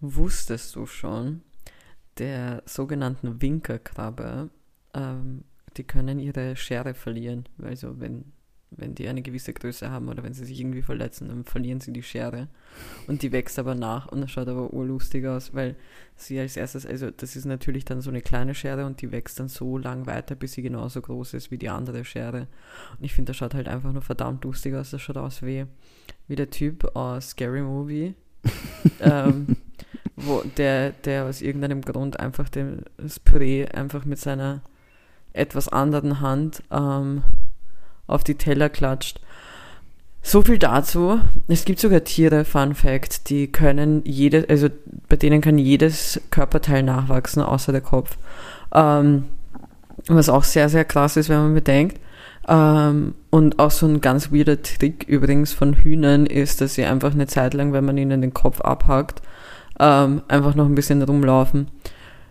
Wusstest du schon, der sogenannten Winkerkrabbe, ähm, die können ihre Schere verlieren. Also wenn, wenn die eine gewisse Größe haben oder wenn sie sich irgendwie verletzen, dann verlieren sie die Schere. Und die wächst aber nach und das schaut aber urlustig aus, weil sie als erstes, also das ist natürlich dann so eine kleine Schere und die wächst dann so lang weiter, bis sie genauso groß ist wie die andere Schere. Und ich finde, das schaut halt einfach nur verdammt lustig aus. Das schaut aus wie, wie der Typ aus Scary Movie. Ähm, wo der, der aus irgendeinem Grund einfach den, das Püree einfach mit seiner etwas anderen Hand ähm, auf die Teller klatscht. So viel dazu. Es gibt sogar Tiere, Fun Fact, die können jedes, also bei denen kann jedes Körperteil nachwachsen, außer der Kopf. Ähm, was auch sehr, sehr krass ist, wenn man bedenkt. Ähm, und auch so ein ganz weirder Trick übrigens von Hühnern ist, dass sie einfach eine Zeit lang, wenn man ihnen den Kopf abhackt, ähm, einfach noch ein bisschen rumlaufen.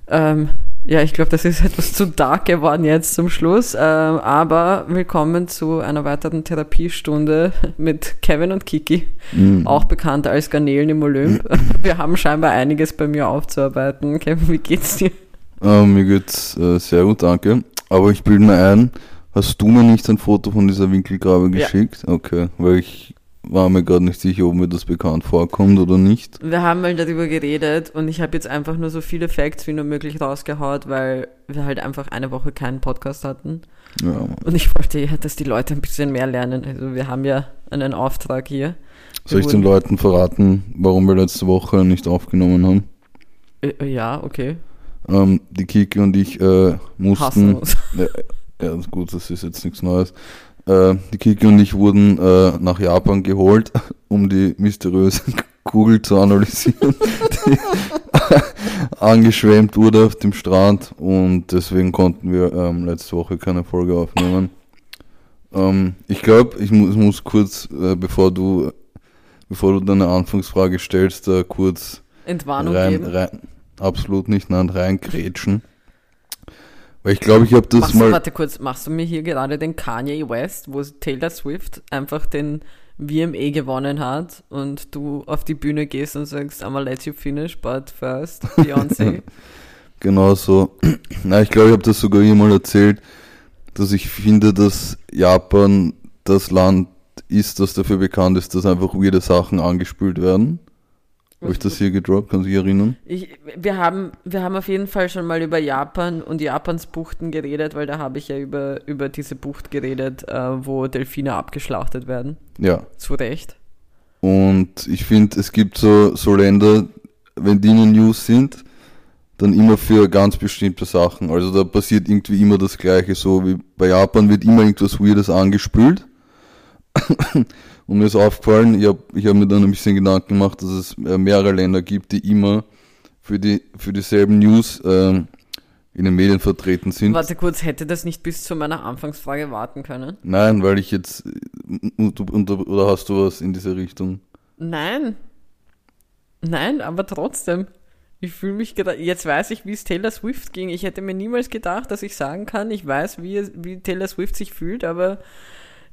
Ähm, ja, ich glaube, das ist etwas zu dark geworden jetzt zum Schluss. Ähm, aber willkommen zu einer weiteren Therapiestunde mit Kevin und Kiki, mhm. auch bekannt als Garnelen im Olymp. Wir haben scheinbar einiges bei mir aufzuarbeiten. Kevin, wie geht's dir? Uh, mir geht's uh, sehr gut, danke. Aber ich bilde mir ein, hast du mir nicht ein Foto von dieser Winkelgrabe geschickt? Ja. Okay, weil ich war mir gerade nicht sicher, ob mir das bekannt vorkommt oder nicht. Wir haben mal darüber geredet und ich habe jetzt einfach nur so viele Facts wie nur möglich rausgehaut, weil wir halt einfach eine Woche keinen Podcast hatten. Ja. Und ich wollte ja, dass die Leute ein bisschen mehr lernen. Also wir haben ja einen Auftrag hier. Soll ich den Leuten verraten, warum wir letzte Woche nicht aufgenommen haben? Äh, äh ja, okay. Ähm, die Kiki und ich äh, mussten. Ja, ja, gut, das ist jetzt nichts Neues. Äh, die Kiki und ich wurden äh, nach Japan geholt, um die mysteriöse Kugel zu analysieren, die angeschwemmt wurde auf dem Strand und deswegen konnten wir ähm, letzte Woche keine Folge aufnehmen. Ähm, ich glaube, ich mu muss kurz, äh, bevor du bevor du deine Anfangsfrage stellst, da kurz Entwarnung rein, geben. Rein, absolut nicht, nein, reinkrätschen. Weil ich glaube, ich habe das machst mal. Du, warte kurz, machst du mir hier gerade den Kanye West, wo Taylor Swift einfach den VMA gewonnen hat und du auf die Bühne gehst und sagst, I'ma let you finish, but first, Beyoncé. genau so. Na, ich glaube, ich habe das sogar hier mal erzählt, dass ich finde, dass Japan das Land ist, das dafür bekannt ist, dass einfach weirde Sachen angespült werden. Habe ich das hier gedroppt? Kannst du dich erinnern? Ich, wir, haben, wir haben auf jeden Fall schon mal über Japan und Japans Buchten geredet, weil da habe ich ja über, über diese Bucht geredet, äh, wo Delfine abgeschlachtet werden. Ja. Zu Recht. Und ich finde, es gibt so, so Länder, wenn die in den News sind, dann immer für ganz bestimmte Sachen. Also da passiert irgendwie immer das Gleiche, so wie bei Japan wird immer irgendwas Weirdes angespült. Und mir ist aufgefallen, ich habe ich hab mir dann ein bisschen Gedanken gemacht, dass es äh, mehrere Länder gibt, die immer für, die, für dieselben News äh, in den Medien vertreten sind. Warte kurz, hätte das nicht bis zu meiner Anfangsfrage warten können? Nein, weil ich jetzt. Oder hast du was in diese Richtung? Nein. Nein, aber trotzdem. Ich fühle mich gerade. Jetzt weiß ich, wie es Taylor Swift ging. Ich hätte mir niemals gedacht, dass ich sagen kann, ich weiß, wie, wie Taylor Swift sich fühlt, aber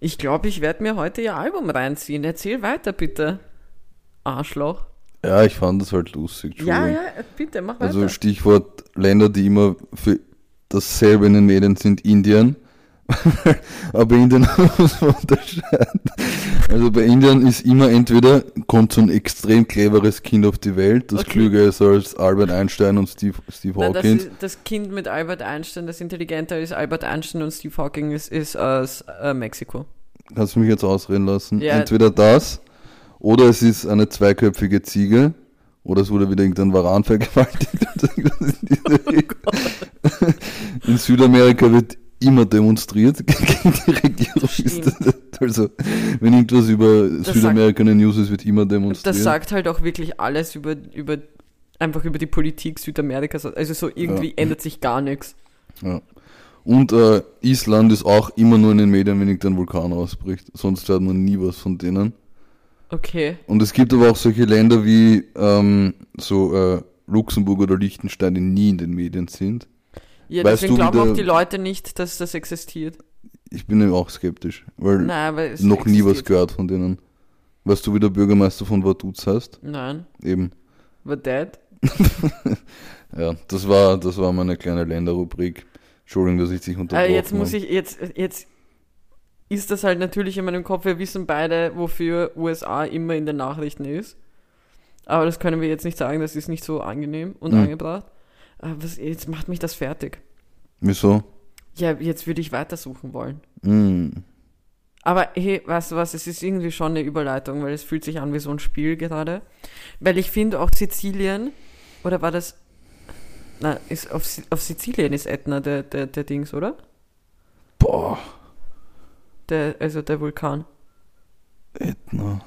ich glaube, ich werde mir heute ihr Album reinziehen. Erzähl weiter, bitte. Arschloch. Ja, ich fand das halt lustig. Ja, ja, bitte, mach also weiter. Also Stichwort Länder, die immer für dasselbe in den Medien sind, Indien. Aber Indien muss man unterscheiden. Also bei Indien ist immer entweder kommt so ein extrem cleveres Kind auf die Welt, das okay. klüger ist als Albert Einstein und Steve, Steve Hawking. Das, das, Kind mit Albert Einstein, das intelligenter ist Albert Einstein und Steve Hawking ist, ist aus äh, Mexiko. Kannst du mich jetzt ausreden lassen? Ja. Entweder das oder es ist eine zweiköpfige Ziege oder es wurde wieder irgendein Varan vergewaltigt. oh In Südamerika wird immer demonstriert gegen die Regierung. also, wenn irgendwas über das Südamerika in den News ist, wird immer demonstriert. Das sagt halt auch wirklich alles über, über einfach über die Politik Südamerikas. Also so irgendwie ja. ändert sich gar nichts. Ja. Und äh, Island ist auch immer nur in den Medien, wenn irgendein Vulkan ausbricht. Sonst hört man nie was von denen. Okay. Und es gibt aber auch solche Länder wie ähm, so äh, Luxemburg oder Liechtenstein, die nie in den Medien sind. Ja, weißt deswegen glauben auch die Leute nicht, dass das existiert. Ich bin ja auch skeptisch, weil Nein, noch existiert. nie was gehört von denen. Weißt du, wie der Bürgermeister von Vaduz heißt? Nein. Eben. dead. Ja, das war, das war meine kleine Länderrubrik. Entschuldigung, dass ich dich Äh, unterbrochen jetzt muss ich, jetzt, jetzt ist das halt natürlich in meinem Kopf. Wir wissen beide, wofür USA immer in den Nachrichten ist. Aber das können wir jetzt nicht sagen, das ist nicht so angenehm und Mhm. angebracht. Aber was, jetzt macht mich das fertig. Wieso? Ja, jetzt würde ich weitersuchen wollen. Hm. Aber hey, weißt du was, es ist irgendwie schon eine Überleitung, weil es fühlt sich an wie so ein Spiel gerade. Weil ich finde auch Sizilien, oder war das, na, ist auf, auf Sizilien ist Ätna der, der, der Dings, oder? Boah, Der, also der Vulkan. Ätna.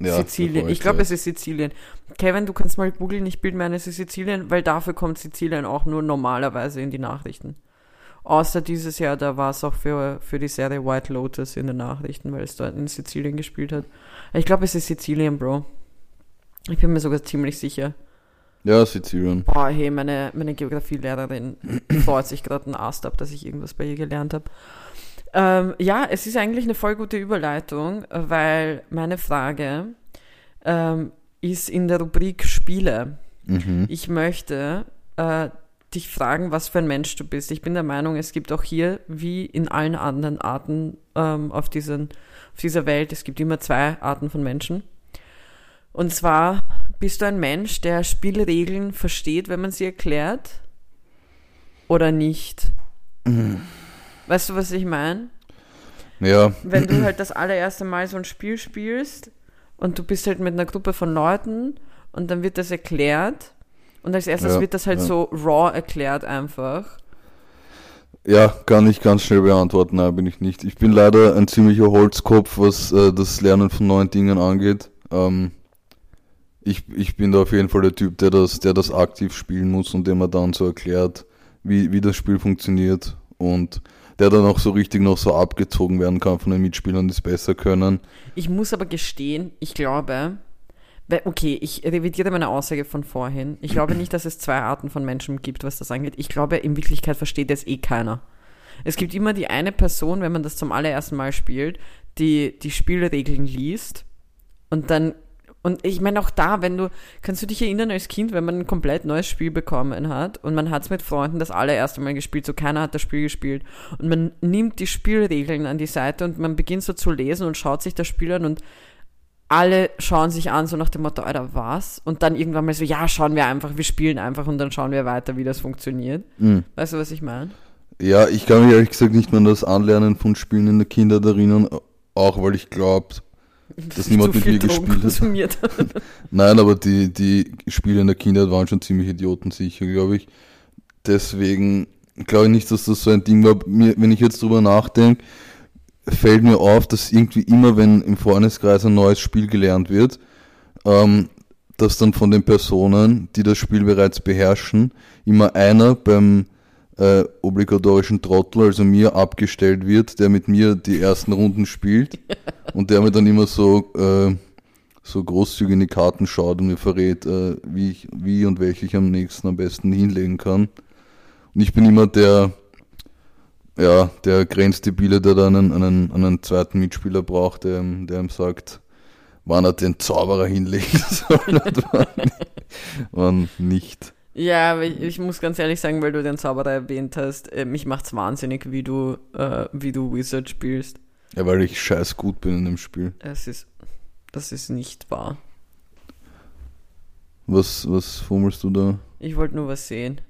Ja, Sizilien. Ich glaube, es ist Sizilien. Kevin, du kannst mal googeln, ich bilde mir ein, es ist Sizilien, weil dafür kommt Sizilien auch nur normalerweise in die Nachrichten. Außer dieses Jahr, da war es auch für, für die Serie White Lotus in den Nachrichten, weil es dort in Sizilien gespielt hat. Ich glaube, es ist Sizilien, Bro. Ich bin mir sogar ziemlich sicher. Ja, Sizilien. Boah, hey, meine, meine Geografielehrerin freut sich gerade einen Ast ab, dass ich irgendwas bei ihr gelernt habe. Ähm, ja, es ist eigentlich eine voll gute Überleitung, weil meine Frage ähm, ist in der Rubrik Spiele. Mhm. Ich möchte äh, dich fragen, was für ein Mensch du bist. Ich bin der Meinung, es gibt auch hier, wie in allen anderen Arten ähm, auf, diesen, auf dieser Welt, es gibt immer zwei Arten von Menschen. Und zwar bist du ein Mensch, der Spielregeln versteht, wenn man sie erklärt, oder nicht? Weißt du, was ich meine? Ja, wenn du halt das allererste Mal so ein Spiel spielst und du bist halt mit einer Gruppe von Leuten und dann wird das erklärt und als erstes Ja, wird das halt ja. so raw erklärt einfach. ja, kann ich ganz schnell beantworten. Nein, bin ich nicht. Ich bin leider ein ziemlicher Holzkopf, was äh, das Lernen von neuen Dingen angeht. Ähm, ich, ich bin da auf jeden Fall der Typ, der das, der das aktiv spielen muss und dem man dann so erklärt, wie, wie das Spiel funktioniert und der dann auch so richtig noch so abgezogen werden kann von den Mitspielern, die es besser können. Ich muss aber gestehen, ich glaube, okay, ich revidiere meine Aussage von vorhin. Ich glaube nicht, dass es zwei Arten von Menschen gibt, was das angeht. Ich glaube, in Wirklichkeit versteht das eh keiner. Es gibt immer die eine Person, wenn man das zum allerersten Mal spielt, die die Spielregeln liest und dann und ich meine auch da, wenn du, kannst du dich erinnern als Kind, wenn man ein komplett neues Spiel bekommen hat und man hat es mit Freunden das allererste Mal gespielt, so keiner hat das Spiel gespielt und man nimmt die Spielregeln an die Seite und man beginnt so zu lesen und schaut sich das Spiel an und alle schauen sich an, so nach dem Motto, Alter, was? Und dann irgendwann mal so, ja, schauen wir einfach, wir spielen einfach und dann schauen wir weiter, wie das funktioniert. Mhm. Weißt du, was ich meine? Ja, ich kann mich ehrlich gesagt nicht mehr an das Anlernen von Spielen in der Kindheit erinnern, auch weil ich glaube, dass niemand mit mir Drogen gespielt hat. Nein, aber die, die Spiele in der Kindheit waren schon ziemlich idiotensicher, glaube ich. Deswegen glaube ich nicht, dass das so ein Ding war. Mir, wenn ich jetzt drüber nachdenke, fällt mir auf, dass irgendwie immer, wenn im Freundeskreis ein neues Spiel gelernt wird, ähm, dass dann von den Personen, die das Spiel bereits beherrschen, immer einer beim äh, obligatorischen Trottel, also mir, abgestellt wird, der mit mir die ersten Runden spielt und der mir dann immer so, äh, so großzügig in die Karten schaut und mir verrät, äh, wie, ich, wie und welche ich am nächsten am besten hinlegen kann. Und ich bin immer der, ja, der Grenzdebile, der dann einen, einen, einen zweiten Mitspieler braucht, der, ihm- der ihm sagt, wann er den Zauberer hinlegen soll und wann, wann nicht. Ja, aber ich, ich muss ganz ehrlich sagen, weil du den Zauberer erwähnt hast, äh, mich macht's wahnsinnig, wie du, äh, wie du Wizard spielst. Ja, weil ich scheiß gut bin in dem Spiel. Es ist, das ist nicht wahr. Was, was fummelst du da? Ich wollte nur was sehen.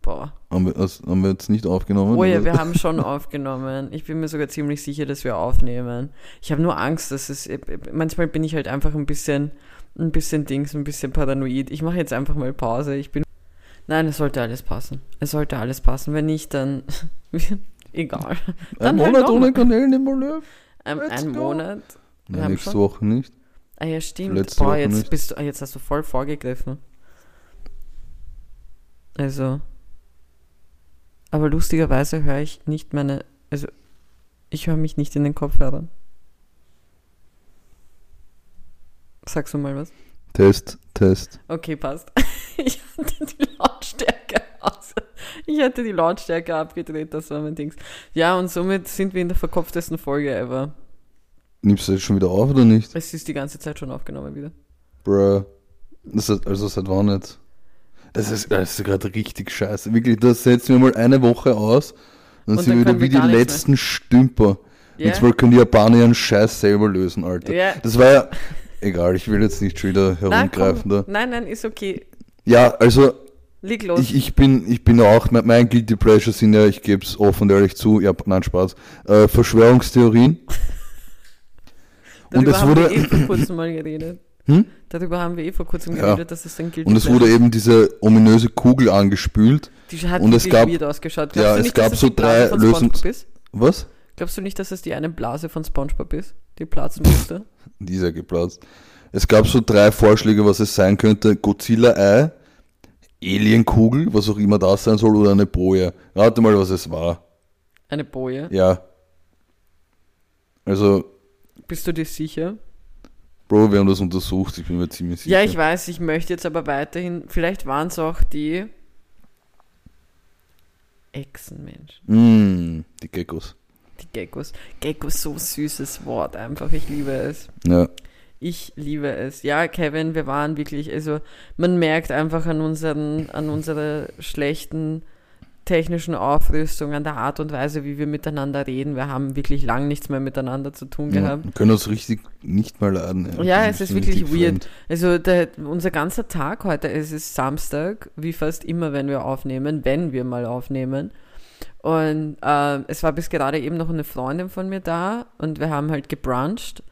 Boah. Haben wir, das, haben wir jetzt nicht aufgenommen? Oh ja, oder? wir haben schon aufgenommen. Ich bin mir sogar ziemlich sicher, dass wir aufnehmen. Ich habe nur Angst, dass es. Manchmal bin ich halt einfach ein bisschen, ein bisschen Dings, ein bisschen paranoid. Ich mache jetzt einfach mal Pause. Ich bin. Nein, es sollte alles passen. Es sollte alles passen. Wenn nicht, dann. Egal. Ein Dann halt Monat ohne. Kanälen im? Ein, Let's ein go. Monat. Nein, nächste schon- Woche nicht. Ah ja, stimmt. Letzte Boah, Woche jetzt nicht. bist du, ah, jetzt hast du voll vorgegriffen. Also. Aber lustigerweise höre ich nicht meine, also ich höre mich nicht in den Kopfhörern. Sagst du mal was? Test, Test. Okay, passt. Ich hatte die Lautstärke aus. Ich hatte die Lautstärke abgedreht, das war mein Dings. Ja, und somit sind wir in der verkopftesten Folge ever. Nimmst du das schon wieder auf oder nicht? Es ist die ganze Zeit schon aufgenommen wieder. Bruh. Das ist, also seit wann nicht? Das ist, das ist gerade richtig scheiße. Wirklich, das setzen wir mal eine Woche aus. Dann Und sind dann wir wieder wie die nichts mehr. letzten Stümper. Jetzt mal können die Japaner ihren Scheiß selber lösen, Alter. Ja. Das war ja. Egal, ich will jetzt nicht schon wieder Nein, herumgreifen komm. da. nein, nein, ist okay. Ja, also Leg los. ich, ich bin ich bin ja auch, mein, mein Guilty Pleasure sind ja, ich gebe es offen und ehrlich zu, ja, nein, Spaß, äh, Verschwörungstheorien. und Darüber es haben wurde, wir eh vor kurzem mal geredet. Hm? Darüber haben wir eh vor kurzem Ja. geredet, dass es dann gilt. und es wurde eben diese ominöse Kugel angespült. Die hat und es gab- weird ausgeschaut. ja, du es nicht, gab so drei Lösungs-? Was? Glaubst du nicht, dass es die eine Blase von SpongeBob ist, die platzen musste? Dieser geplatzt. Es gab so drei Vorschläge, was es sein könnte. Godzilla-Ei, Alienkugel, was auch immer das sein soll, oder eine Boje. Rate mal, was es war. Eine Boje. Ja. Also, Bist du dir sicher? Bro, wir haben das untersucht, ich bin mir ziemlich sicher. Ja, ich weiß, ich möchte jetzt aber weiterhin, vielleicht waren es auch die Echsenmenschen, Mm, die Geckos. die Geckos. Geckos, so süßes Wort einfach, ich liebe es. Ja. Ich liebe es. Ja, Kevin, wir waren wirklich, also man merkt einfach an unseren, an unserer schlechten technischen Aufrüstung, an der Art und Weise, wie wir miteinander reden. Wir haben wirklich lang nichts mehr miteinander zu tun ja. gehabt. Wir können uns richtig nicht mal laden. Ja, Das es ist wirklich weird. fremd. Also der, unser ganzer Tag heute, es ist Samstag, wie fast immer, wenn wir aufnehmen, wenn wir mal aufnehmen. Und äh, es war bis gerade eben noch eine Freundin von mir da und wir haben halt gebruncht.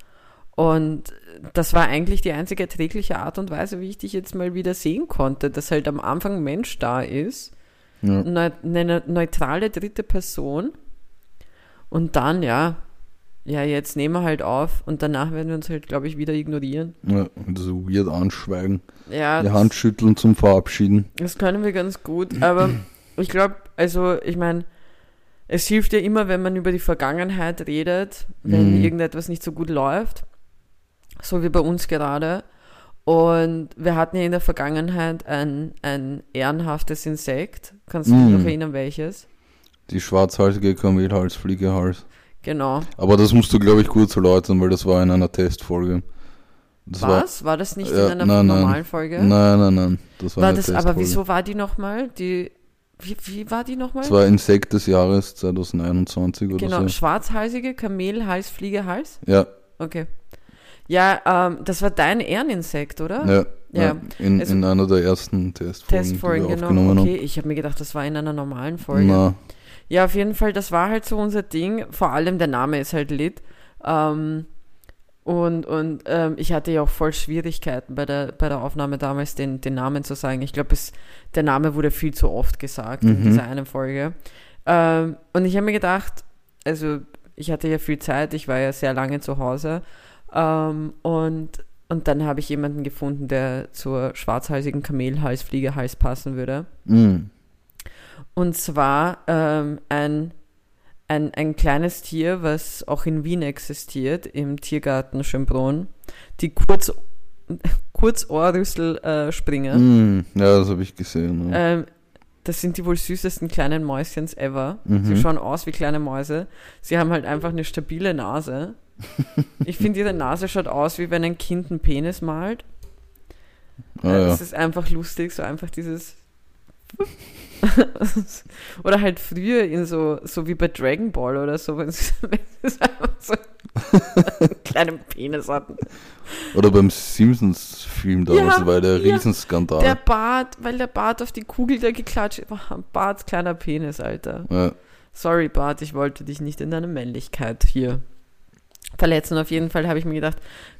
Und das war eigentlich die einzige erträgliche Art und Weise, wie ich dich jetzt mal wieder sehen konnte, dass halt am Anfang Mensch da ist, Ja. eine neutrale dritte Person. Und dann, ja, ja, jetzt nehmen wir halt auf und danach werden wir uns halt, glaube ich, wieder ignorieren. ja. Und so weird anschweigen. Ja, Die Hand schütteln zum Verabschieden. Das können wir ganz gut, aber ich glaube, also ich meine, es hilft ja immer, wenn man über die Vergangenheit redet, wenn Mhm. irgendetwas nicht so gut läuft, so wie bei uns gerade. Und wir hatten ja in der Vergangenheit ein, ein ehrenhaftes Insekt. Kannst du dich Mhm. noch erinnern, welches? Die schwarzhalsige Kamelhals, Fliegehals. Genau. Aber das musst du, glaube ich, kurz erläutern, weil das war in einer Testfolge. Das Was? War das nicht Ja, in einer nein, nein. normalen Folge? War, nein, nein, nein. Das war, war das, Testfolge. aber wieso war die nochmal? Die, wie, wie war die nochmal? Das war Insekt des Jahres 2021 oder Genau, so. schwarzhalsige Kamel, Hals, Fliege, Hals? Ja, Okay. Ja, ähm, das war dein Ehreninsekt, oder? ja. Ja. In, also- in einer der ersten Testfolgen, Testfolgen, die wir genau. aufgenommen Okay, ich habe mir gedacht, das war in einer normalen Folge. haben. Na, Ja, auf jeden Fall, das war halt so unser Ding. Vor allem der Name ist halt lit. Ähm, und und ähm, ich hatte ja auch voll Schwierigkeiten bei der, bei der Aufnahme damals, den, den Namen zu sagen. Ich glaube, der Name wurde viel zu oft gesagt in Mhm. dieser einen Folge. Ähm, und ich habe mir gedacht, also ich hatte ja viel Zeit, ich war ja sehr lange zu Hause. Ähm, und, und dann habe ich jemanden gefunden, der zur schwarzhalsigen Kamelhals, Fliegehals passen würde. mm. Und zwar ähm, ein, ein, ein kleines Tier, was auch in Wien existiert, im Tiergarten Schönbrunn. Die Kurz, Kurzohrrüsselspringer. Mm. Ja, das habe ich gesehen. Ja. Ähm, das sind die wohl süßesten kleinen Mäuschens ever. Mhm. Sie schauen aus wie kleine Mäuse. Sie haben halt einfach eine stabile Nase. Ich finde, ihre Nase schaut aus, wie wenn ein Kind einen Penis malt. Äh, ja. Es ist einfach lustig, so einfach dieses. oder halt früher in so, so wie bei Dragon Ball oder so, wenn sie, wenn sie einfach so einen kleinen Penis hatten. Oder beim Simpsons-Film damals, Ja, war der ja. Riesenskandal. Der Bart, weil der Bart auf die Kugel da geklatscht. Boah, Bart, kleiner Penis, Alter. ja. Sorry, Bart, ich wollte dich nicht in deiner Männlichkeit hier verletzen. Auf jeden Fall habe ich mir gedacht,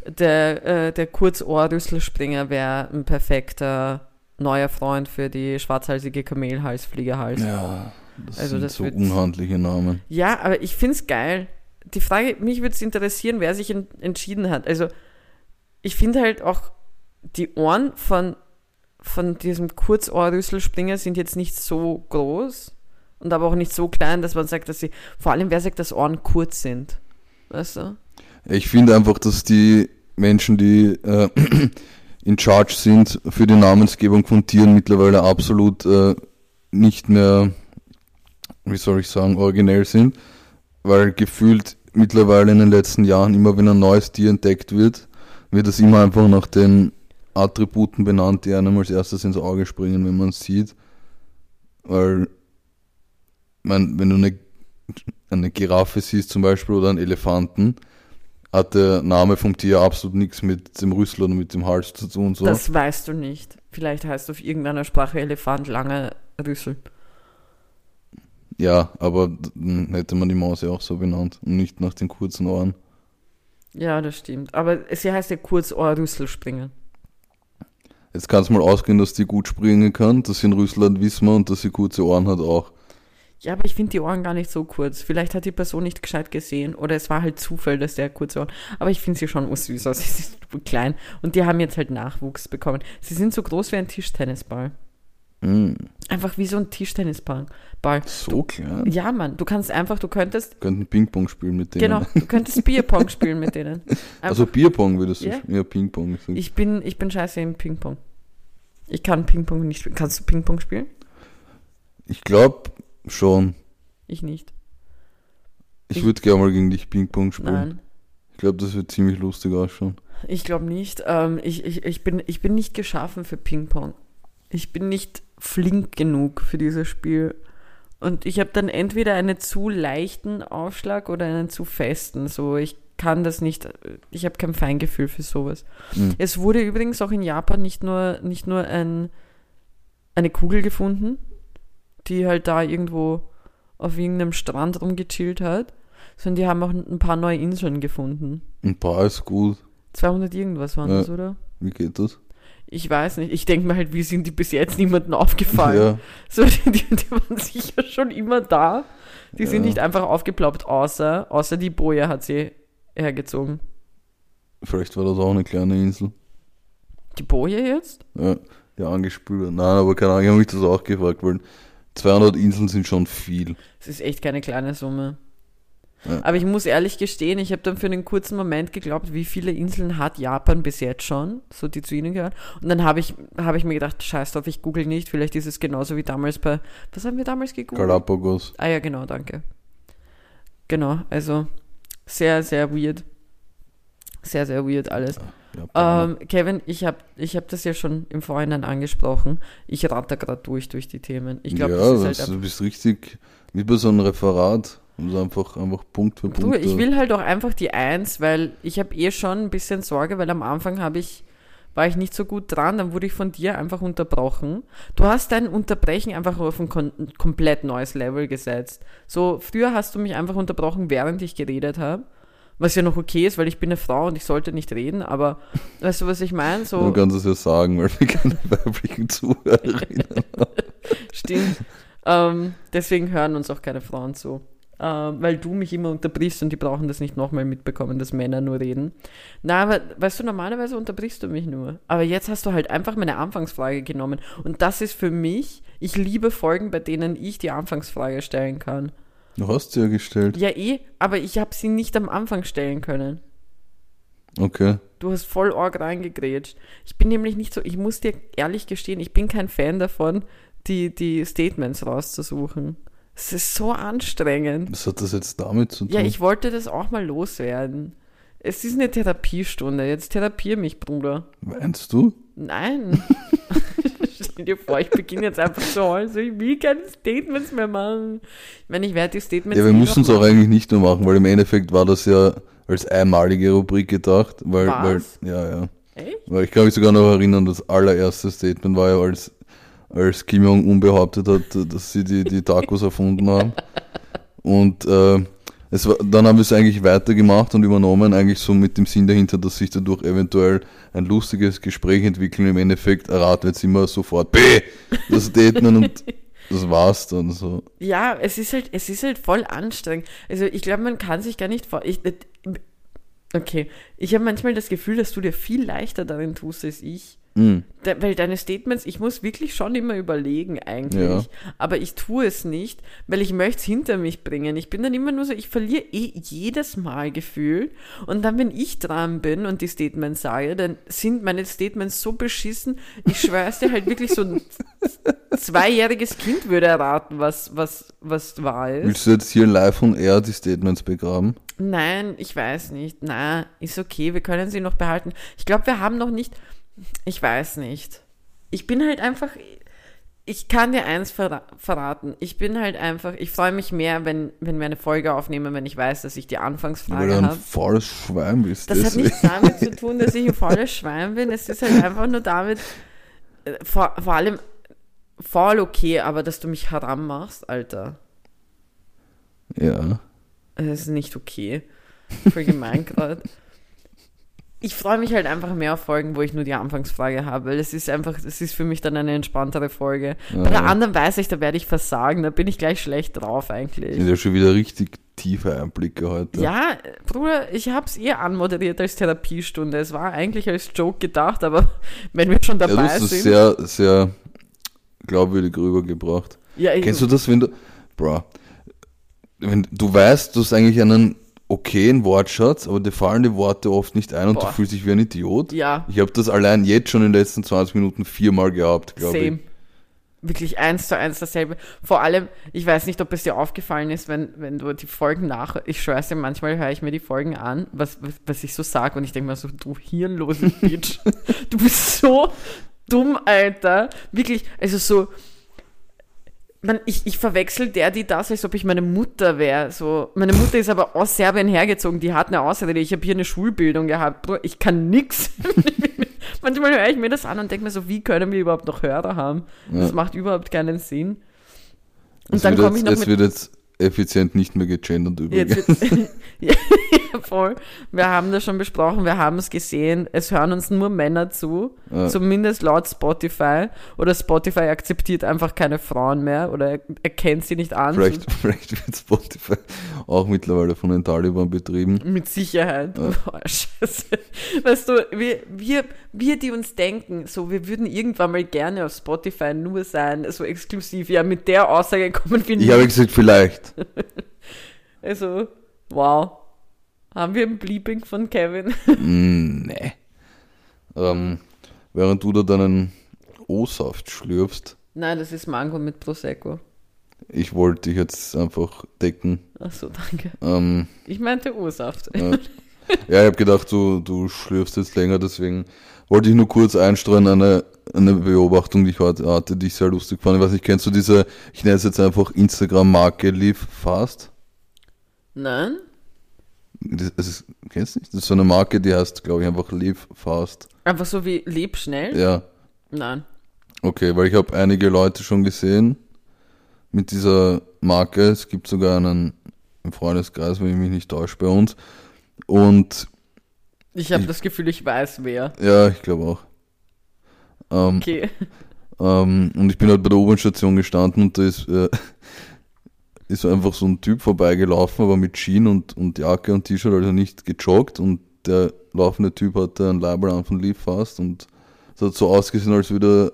der, äh, der Kurzohrrüsselspringer wäre ein perfekter neuer Freund für die schwarzhalsige Kamelhalsfliegerhals. Ja. ja, das Also sind das so unhandliche Namen. aber ich finde es geil. Die Frage, mich würde es interessieren, wer sich en entschieden hat. Also, ich finde halt auch, die Ohren von, von diesem Kurzohrrüsselspringer sind jetzt nicht so groß und aber auch nicht so klein, dass man sagt, dass sie, vor allem wer sagt, dass Ohren kurz sind. Weißt du? Ich finde einfach, dass die Menschen, die äh, in Charge sind für die Namensgebung von Tieren, mittlerweile absolut äh, nicht mehr, wie soll ich sagen, originell sind. Weil gefühlt mittlerweile in den letzten Jahren, immer wenn ein neues Tier entdeckt wird, wird es immer einfach nach den Attributen benannt, die einem als erstes ins Auge springen, wenn man es sieht. Weil, mein, wenn du eine, eine Giraffe siehst zum Beispiel oder einen Elefanten, hat der Name vom Tier absolut nichts mit dem Rüssel oder mit dem Hals zu tun. So. Das weißt du nicht. Vielleicht heißt auf irgendeiner Sprache Elefant lange Rüssel. Ja, aber dann hätte man die Maus ja auch so benannt und nicht nach den kurzen Ohren. Ja, das stimmt. Aber sie heißt ja Kurzohr-Rüsselspringen. Jetzt kannst du mal ausgehen, dass die gut springen kann, dass sie einen Rüssel hat, wissen wir, und dass sie kurze Ohren hat auch. Ja, aber ich finde die Ohren gar nicht so kurz. Vielleicht hat die Person nicht gescheit gesehen oder es war halt Zufall, dass der kurze Ohren. Aber ich finde sie schon süß aus. Sie sind klein und die haben jetzt halt Nachwuchs bekommen. Sie sind so groß wie ein Tischtennisball. Mm, Einfach wie so ein Tischtennisball. Ball. so klein. Ja, Mann, du kannst einfach, du könntest, Könnten Ping-Pong spielen mit denen. genau, du könntest Bierpong spielen mit denen. Also Bierpong würdest du spielen. Ja, Ping-Pong. Ich, Ich bin, ich bin scheiße im Ping-Pong. Ich kann Ping-Pong nicht spielen. Kannst du Ping-Pong spielen? ich glaube schon. Ich nicht. Ich Ich- würde gerne mal gegen dich Ping-Pong spielen. Nein. Ich glaube, das wird ziemlich lustig ausschauen. Ich glaube nicht. Ähm, ich, ich, ich, bin, ich bin nicht geschaffen für Ping-Pong. Ich bin nicht flink genug für dieses Spiel. Und ich habe dann entweder einen zu leichten Aufschlag oder einen zu festen. So, ich kann das nicht. Ich habe kein Feingefühl für sowas. Mhm. Es wurde übrigens auch in Japan nicht nur, nicht nur ein, eine Kugel gefunden, die halt da irgendwo auf irgendeinem Strand rumgechillt hat, sondern die haben auch ein paar neue Inseln gefunden. Ein paar ist gut. 200 irgendwas waren Ja. das, oder? Wie geht das? Ich weiß nicht. Ich denke mir halt, wie sind die bis jetzt niemandem aufgefallen? Ja, So, die, die, die waren sicher schon immer da. Die sind Ja. nicht einfach aufgeploppt, außer, außer die Boje hat sie hergezogen. vielleicht war das auch eine kleine Insel. Die Boje jetzt? Ja, die angespült. Nein, aber keine Ahnung, ich habe mich das auch gefragt, weil 200 Inseln sind schon viel. Es ist echt keine kleine Summe. Ja. Aber ich muss ehrlich gestehen, ich habe dann für einen kurzen Moment geglaubt, wie viele Inseln hat Japan bis jetzt schon, so die zu ihnen gehören. Und dann habe ich, hab ich mir gedacht, scheiß drauf, ich google nicht, vielleicht ist es genauso wie damals bei, was haben wir damals gegoogelt? Galapagos. Ah ja, genau, danke. Genau, also sehr, sehr weird. Sehr, sehr weird alles. Ähm, Kevin, ich habe ich hab das ja schon im Vorhinein angesprochen. Ich ratter gerade durch durch die Themen. Ich glaube, ja, das ist das, halt du bist richtig wie bei so einem Referat. Also einfach, einfach Punkt für Du, Punkt. ich will halt auch einfach die Eins, weil ich habe eh schon ein bisschen Sorge, weil am Anfang habe ich war ich nicht so gut dran, dann wurde ich von dir einfach unterbrochen. Du hast dein Unterbrechen einfach auf ein komplett neues Level gesetzt. So, früher hast du mich einfach unterbrochen, während ich geredet habe. Was ja noch okay ist, weil ich bin eine Frau und ich sollte nicht reden, aber weißt du, was ich meine? Du So, kannst es ja sagen, weil wir keine weiblichen Zuhörerinnen haben. stimmt. ähm, deswegen hören uns auch keine Frauen zu. Ähm, weil du mich immer unterbrichst und die brauchen das nicht nochmal mitbekommen, dass Männer nur reden. Na, aber weißt du, normalerweise unterbrichst du mich nur. Aber jetzt hast du halt einfach meine Anfangsfrage genommen. Und das ist für mich, ich liebe Folgen, bei denen ich die Anfangsfrage stellen kann. Du hast sie ja gestellt. Ja, eh, aber ich habe sie nicht am Anfang stellen können. Okay. Du hast voll Org reingegrätscht. Ich bin nämlich nicht so, ich muss dir ehrlich gestehen, ich bin kein Fan davon, die, die Statements rauszusuchen. Es ist so anstrengend. Was hat das jetzt damit zu tun? Ja, ich wollte das auch mal loswerden. Es ist eine Therapiestunde. Jetzt therapier mich, Bruder. Meinst du? Nein. Stell dir vor, ich beginne jetzt einfach zu heulen. So, ich will keine Statements mehr machen. Ich meine, ich werde die Statements Ja, wir müssen es auch eigentlich nicht nur machen, weil im Endeffekt war das ja als einmalige Rubrik gedacht. Weil, weil, Was? ja, ja. Echt? Weil ich kann mich sogar noch erinnern, das allererste Statement war ja, als, als Kim Jong-un behauptet hat, dass sie die, die Tacos erfunden haben. Und äh, es war, dann haben wir es eigentlich weitergemacht und übernommen, eigentlich so mit dem Sinn dahinter, dass sich dadurch eventuell ein lustiges Gespräch entwickeln. Im Endeffekt erraten jetzt immer sofort B, das Statement und das war's dann so. Ja, es ist halt, es ist halt voll anstrengend. Also ich glaube, man kann sich gar nicht vor. Ich, äh, okay, ich habe manchmal das Gefühl, dass du dir viel leichter darin tust als ich. Hm. Da, weil deine Statements, ich muss wirklich schon immer überlegen eigentlich, Ja. aber ich tue es nicht, weil ich möchte es hinter mich bringen. Ich bin dann immer nur so, ich verliere eh jedes Mal gefühlt und dann, wenn ich dran bin und die Statements sage, dann sind meine Statements so beschissen, ich schwör's dir halt wirklich so ein zweijähriges Kind würde erraten, was, was, was wahr ist. Willst du jetzt hier live und air die Statements begraben? Nein, ich weiß nicht. Na, ist okay, wir können sie noch behalten. Ich glaube, wir haben noch nicht. Ich weiß nicht. Ich bin halt einfach, ich kann dir eins verra verraten. Ich bin halt einfach, ich freue mich mehr, wenn, wenn wir eine Folge aufnehmen, wenn ich weiß, dass ich die Weil Anfangsfrage du ein habe. faules Schwein bist. Das hat deswegen. nichts damit zu tun, dass ich ein faules Schwein bin. Es ist halt einfach nur damit, äh, vor, vor allem faul okay, aber dass du mich haram machst, Alter, Ja. das ist nicht okay. Voll gemein gerade. Ich freue mich halt einfach mehr auf Folgen, wo ich nur die Anfangsfrage habe, weil es ist einfach, es ist für mich dann eine entspanntere Folge. Bei der Ja. anderen weiß ich, da werde ich versagen, da bin ich gleich schlecht drauf eigentlich. Sind ja schon wieder richtig tiefe Einblicke heute. Ja, Bruder, ich habe es eher anmoderiert als Therapiestunde. Es war eigentlich als Joke gedacht, aber wenn wir schon Ja, du dabei hast das sind. sehr, sehr glaubwürdig rübergebracht. ja, ich, Kennst du das, wenn du, bro, wenn du weißt, du hast eigentlich einen okayen Wortschatz, aber dir fallen die Worte oft nicht ein und Boah. du fühlst dich wie ein Idiot? Ja, Ich habe das allein jetzt schon in den letzten 20 Minuten viermal gehabt, glaube ich. Wirklich eins zu eins dasselbe. Vor allem, ich weiß nicht, ob es dir aufgefallen ist, wenn, wenn du die Folgen nach, ich schwör's dir, manchmal höre ich mir die Folgen an, was, was, was ich so sage und ich denke mir so, du hirnlose Bitch. du bist so dumm, Alter. Wirklich, also so, man, ich, ich verwechsel der, die das, als ob ich meine Mutter wäre. So, meine Mutter ist aber aus Serbien hergezogen, die hat eine Ausrede. Ich habe hier eine Schulbildung gehabt. Ich kann nix. Manchmal höre ich mir das an und denke mir so, wie können wir überhaupt noch Hörer haben? Das Ja. macht überhaupt keinen Sinn. Und Es dann komme ich noch es wird jetzt effizient nicht mehr gegendert übrigens. Ja, voll. Wir haben das schon besprochen, wir haben es gesehen. Es hören uns nur Männer zu, Ja. zumindest laut Spotify. Oder Spotify akzeptiert einfach keine Frauen mehr oder er- erkennt sie nicht an. Vielleicht, vielleicht wird Spotify auch mittlerweile von den Taliban betrieben. Mit Sicherheit. Boah, Scheiße. Weißt du, wir, wir, wir, die uns denken, so, wir würden irgendwann mal gerne auf Spotify nur sein, so exklusiv. Ja, mit der Aussage kommen wir Ich nicht. habe gesagt, vielleicht. Also, wow. Haben wir ein Bleeping von Kevin? Mm, nee. Ähm, während du da deinen O-Saft schlürfst, Nein, das ist Mango mit Prosecco. ich wollte dich jetzt einfach decken. Ach so, danke. Ähm, Ich meinte O-Saft. ja, ja ich habe gedacht, du, du schlürfst jetzt länger, deswegen wollte ich nur kurz einstreuen, eine, eine Beobachtung, die ich heute hatte, die ich sehr lustig fand. Ich weiß nicht, kennst du diese, ich nenne es jetzt einfach Instagram-Marke Live Fast? Nein? Das, das ist, kennst du nicht? Das ist so eine Marke, die heißt, glaube ich, einfach Live Fast. Einfach so wie leb schnell? Ja. Nein. Okay, weil ich habe einige Leute schon gesehen mit dieser Marke. Es gibt sogar einen im Freundeskreis, wenn ich mich nicht täusche, bei uns. Und Ich habe das Gefühl, ich weiß wer. ja, ich glaube auch. Ähm, Okay. ähm, und ich bin halt bei der U-Bahn-Station gestanden und da ist, äh, ist einfach so ein Typ vorbeigelaufen, aber mit Jeans und, und Jacke und T-Shirt, also nicht gejoggt. Und der laufende Typ hatte ein Label an von Leave Fast und es hat so ausgesehen, als würde,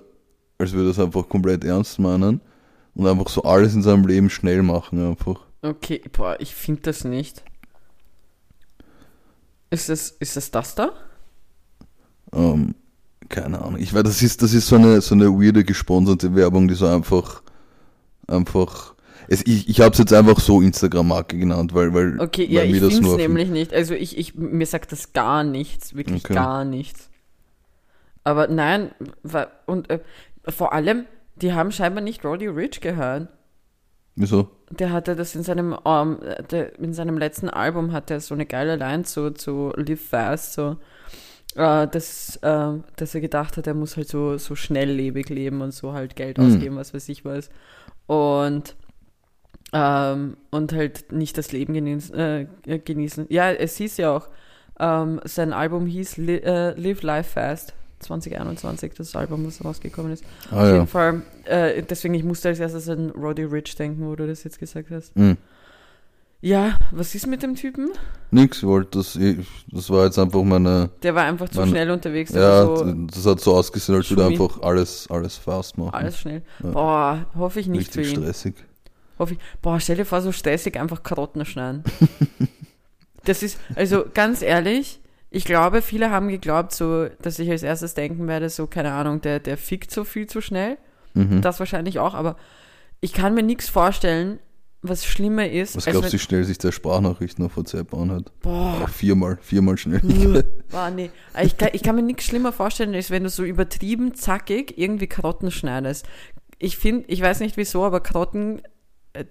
als würde er es einfach komplett ernst meinen und einfach so alles in seinem Leben schnell machen einfach. Okay, boah, ich finde das nicht. Ist das, ist das das da? Ähm, keine Ahnung. Ich weiß, das ist, das ist so eine, so eine weirde gesponserte Werbung, die so einfach, einfach, es, ich, ich habe es jetzt einfach so Instagram-Marke genannt, weil, weil, Okay, weil ja, ich mir das finde es nur nämlich nicht. Also ich, ich, mir sagt das gar nichts, wirklich Okay. gar nichts. Aber nein, und äh, vor allem, die haben scheinbar nicht Roddy Rich gehört. Wieso? Der hatte das in seinem, ähm, der, in seinem letzten Album hat er so eine geile Line zu, zu Live Fast, so, äh, dass, äh, dass er gedacht hat, er muss halt so, so schnelllebig leben und so halt Geld Mhm. ausgeben, was weiß ich was. Und, ähm, und halt nicht das Leben genießen. Äh, genießen. Ja, es hieß ja auch, ähm, sein Album hieß Li äh, Live Life Fast. 2021, das Album, was rausgekommen ist. Ah Auf ja. jeden Fall, äh, deswegen, ich musste als erstes an Roddy Rich denken, wo du das jetzt gesagt hast. Hm. Ja, was ist mit dem Typen? Nix, ich wollte das, das war jetzt einfach meine, Der war einfach zu Mann, schnell unterwegs. Ja, so das hat so ausgesehen, als würde er einfach alles, alles fast machen. alles schnell. Ja. Boah, hoffe ich nicht Richtig für ihn. stressig. Hoffe ich. Boah, stell dir vor, so stressig einfach Karotten schneiden. das ist, also ganz ehrlich, ich glaube, viele haben geglaubt, so, dass ich als erstes denken werde, so, keine Ahnung, der, der fickt so viel zu schnell. Mhm. Das wahrscheinlich auch, aber ich kann mir nichts vorstellen, was schlimmer ist, Was als glaubst du, wie schnell sich der Sprachnachrichten auf WhatsApp anhört? boah, Auch viermal, viermal schnell. boah, nee. Ich kann, ich kann mir nichts schlimmer vorstellen, als wenn du so übertrieben zackig irgendwie Karotten schneidest. Ich finde, ich weiß nicht wieso, aber Karotten, äh,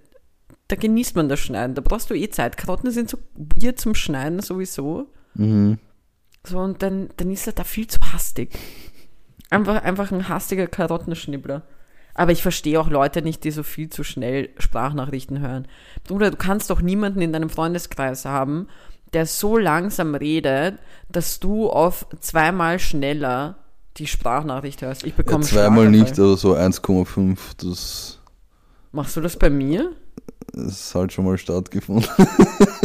da genießt man das Schneiden. Da brauchst du eh Zeit. Karotten sind so weird zum Schneiden sowieso. mhm. So, und dann, dann ist er da viel zu hastig. Einfach, einfach ein hastiger Karottenschnibbler. Aber ich verstehe auch Leute nicht, die so viel zu schnell Sprachnachrichten hören. Bruder, du kannst doch niemanden in deinem Freundeskreis haben, der so langsam redet, dass du auf zweimal schneller die Sprachnachricht hörst. Ich Ja, bekomme zweimal Schlaganfall. nicht, aber so 1,5, das, Machst du das bei mir? das hat schon mal stattgefunden.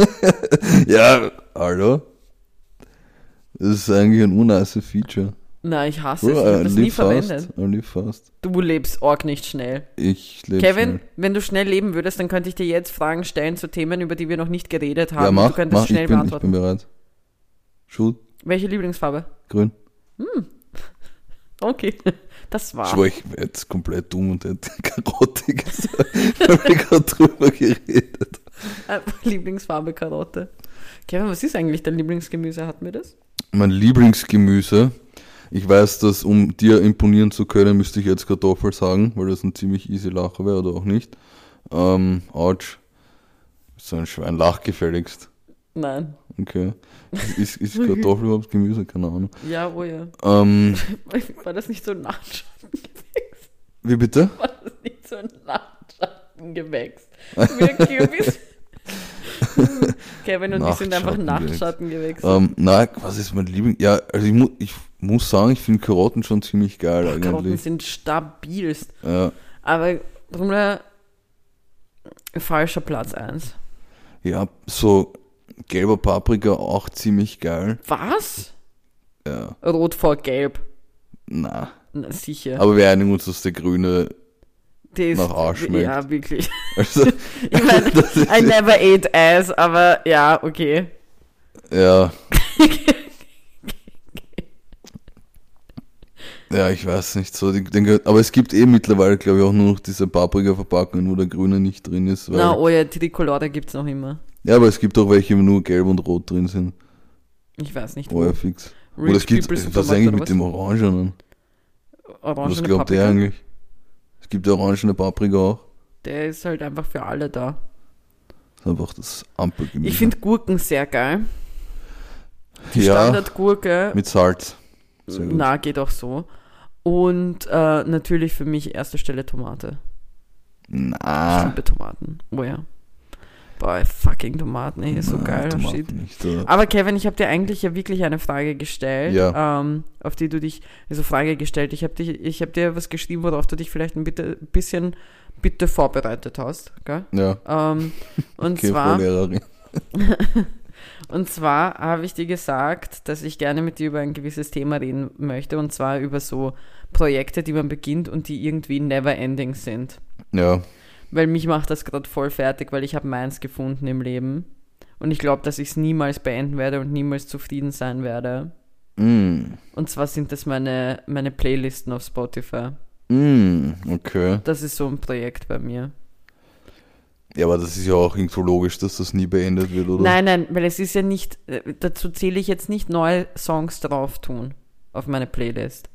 ja, hallo? Das ist eigentlich ein unnice Feature. Nein, ich hasse es. Bro, Ich I habe das nie fast. verwendet. Du lebst org nicht schnell. Ich lebe Kevin, schnell. wenn du schnell leben würdest, dann könnte ich dir jetzt Fragen stellen zu Themen, über die wir noch nicht geredet haben. Ja, mach, du könntest mach, schnell ich bin, ich beantworten. bin bereit. Schuld, Welche Lieblingsfarbe? grün. Okay, das war. Ich war ich jetzt komplett dumm und hätte Karotte gesagt, weil wir gerade drüber geredet. Einfach Lieblingsfarbe Karotte. Kevin, was ist eigentlich dein Lieblingsgemüse? Hatten wir das? Mein Lieblingsgemüse. Ich weiß, dass um dir imponieren zu können, müsste ich jetzt Kartoffel sagen, weil das ein ziemlich easy Lacher wäre oder auch nicht. Ähm, ouch. So ein Schwein, lach gefälligst. Nein. Okay. Ist, ist Kartoffel überhaupt Gemüse? Keine Ahnung. Ja, oh ja. Ähm, War das nicht so ein Nachtschattengewächs? wie bitte? War das nicht so ein Nachtschattengewächs? Wie Kürbis? Kevin und ich sind einfach Nachtschattengewächs. Nachtschattengewächse. Ähm, na, was ist mein Liebling? Ja, also ich, mu ich muss sagen, ich finde Karotten schon ziemlich geil Karotten eigentlich. sind stabilst. Ja, Aber Bruder, falscher Platz 1. ja, so gelber Paprika auch ziemlich geil. Was? Ja, Rot vor Gelb. na. Na, sicher. Aber wir einigen uns, dass der grüne, ist, nach Arsch schmeckt. Ja, wirklich. also, Ich meine, das I never ate ass, aber ja, okay. ja. Ja, ich weiß nicht so. Die, den, aber es gibt eh mittlerweile, glaube ich, auch nur noch diese Paprika-Verpackungen, wo der grüne nicht drin ist. Na, oh ja, Tricolore gibt's noch immer. ja, aber es gibt auch welche, wo nur gelb und rot drin sind. Ich weiß nicht, Oh ja, fix. Oder es gibt, was ist eigentlich mit dem Orangenen? Was Orangene glaubt der Paprika. eigentlich? Es gibt orangene Paprika auch. Der ist halt einfach für alle da. Das ist einfach das Ampelgemüse. Ich finde Gurken sehr geil. Die ja, Standardgurke, mit Salz. Na, geht auch so. Und äh, natürlich für mich erste Stelle Tomate. Ich Na, liebe Tomaten. Oh ja. Boah, fucking Tomaten, ey, ist so na, geil. Tomaten nicht, oder? Aber Kevin, ich habe dir eigentlich ja wirklich eine Frage gestellt, Ja. ähm, auf die du dich, also Frage gestellt. Ich habe ich habe dir was geschrieben, worauf du dich vielleicht ein bitte, bisschen bitte vorbereitet hast, gell? Ja, Ähm, und okay, zwar. und zwar habe ich dir gesagt, dass ich gerne mit dir über ein gewisses Thema reden möchte, und zwar über so Projekte, die man beginnt und die irgendwie never ending sind. Ja, Weil mich macht das gerade voll fertig, weil ich habe meins gefunden im Leben. Und ich glaube, dass ich es niemals beenden werde und niemals zufrieden sein werde. mm, Und zwar sind das meine, meine Playlisten auf Spotify. mm, okay. Das ist so ein Projekt bei mir. Ja, aber das ist ja auch irgendwo logisch, dass das nie beendet wird, oder? Nein, nein, weil es ist ja nicht, äh, dazu zähle ich jetzt nicht neue Songs drauf tun auf meine Playlist.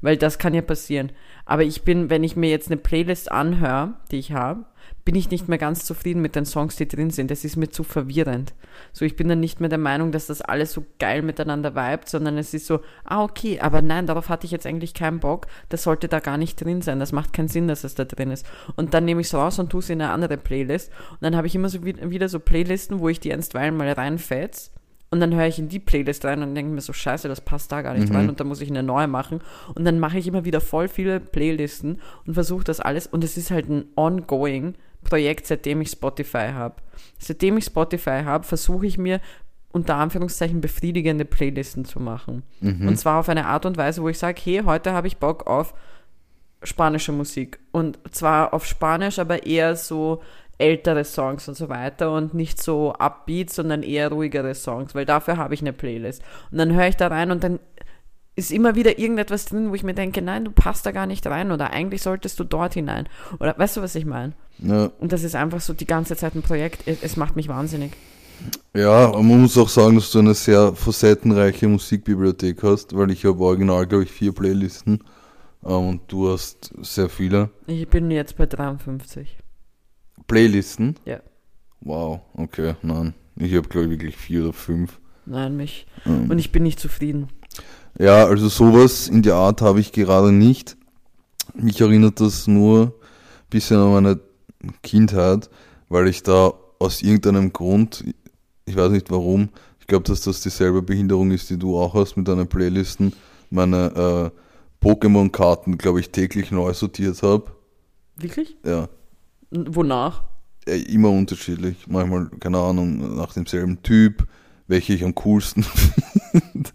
Weil das kann ja passieren. Aber ich bin, wenn ich mir jetzt eine Playlist anhöre, die ich habe, bin ich nicht mehr ganz zufrieden mit den Songs, die drin sind. Das ist mir zu verwirrend. So, ich bin dann nicht mehr der Meinung, dass das alles so geil miteinander vibet, sondern es ist so, ah, okay, aber nein, darauf hatte ich jetzt eigentlich keinen Bock. Das sollte da gar nicht drin sein. Das macht keinen Sinn, dass es da drin ist. Und dann nehme ich es raus und tue es in eine andere Playlist. Und dann habe ich immer so wi- wieder so Playlisten, wo ich die einstweilen mal reinfetz. Und dann höre ich in die Playlist rein und denke mir so, scheiße, das passt da gar nicht Mhm. rein und dann muss ich eine neue machen. Und dann mache ich immer wieder voll viele Playlisten und versuche das alles. Und es ist halt ein ongoing Projekt, seitdem ich Spotify habe. Seitdem ich Spotify habe, versuche ich mir unter Anführungszeichen befriedigende Playlisten zu machen. Mhm. Und zwar auf eine Art und Weise, wo ich sage, hey, heute habe ich Bock auf spanische Musik. Und zwar auf Spanisch, aber eher so ältere Songs und so weiter und nicht so upbeat, sondern eher ruhigere Songs, weil dafür habe ich eine Playlist. Und dann höre ich da rein und dann ist immer wieder irgendetwas drin, wo ich mir denke, nein, du passt da gar nicht rein oder eigentlich solltest du dort hinein. Oder weißt du, was ich meine? Ja. Und das ist einfach so die ganze Zeit ein Projekt. Es, macht mich wahnsinnig. Ja, aber man muss auch sagen, dass du eine sehr facettenreiche Musikbibliothek hast, weil ich habe original, glaube ich, vier Playlisten ähm, und du hast sehr viele Ich bin jetzt bei 53. Playlisten. Ja. Wow, okay, nein. Ich habe, glaube ich, wirklich vier oder fünf. Nein, mich. Ähm, Und ich bin nicht zufrieden. Ja, also sowas in der Art habe ich gerade nicht. Mich erinnert das nur ein bisschen an meine Kindheit, weil ich da aus irgendeinem Grund, ich weiß nicht warum, ich glaube, dass das dieselbe Behinderung ist, die du auch hast mit deinen Playlisten, meine äh, Pokémon-Karten, glaube ich, täglich neu sortiert habe. Wirklich? Ja, Wonach? äh, immer unterschiedlich. Manchmal, keine Ahnung, nach demselben Typ, welche ich am coolsten finde.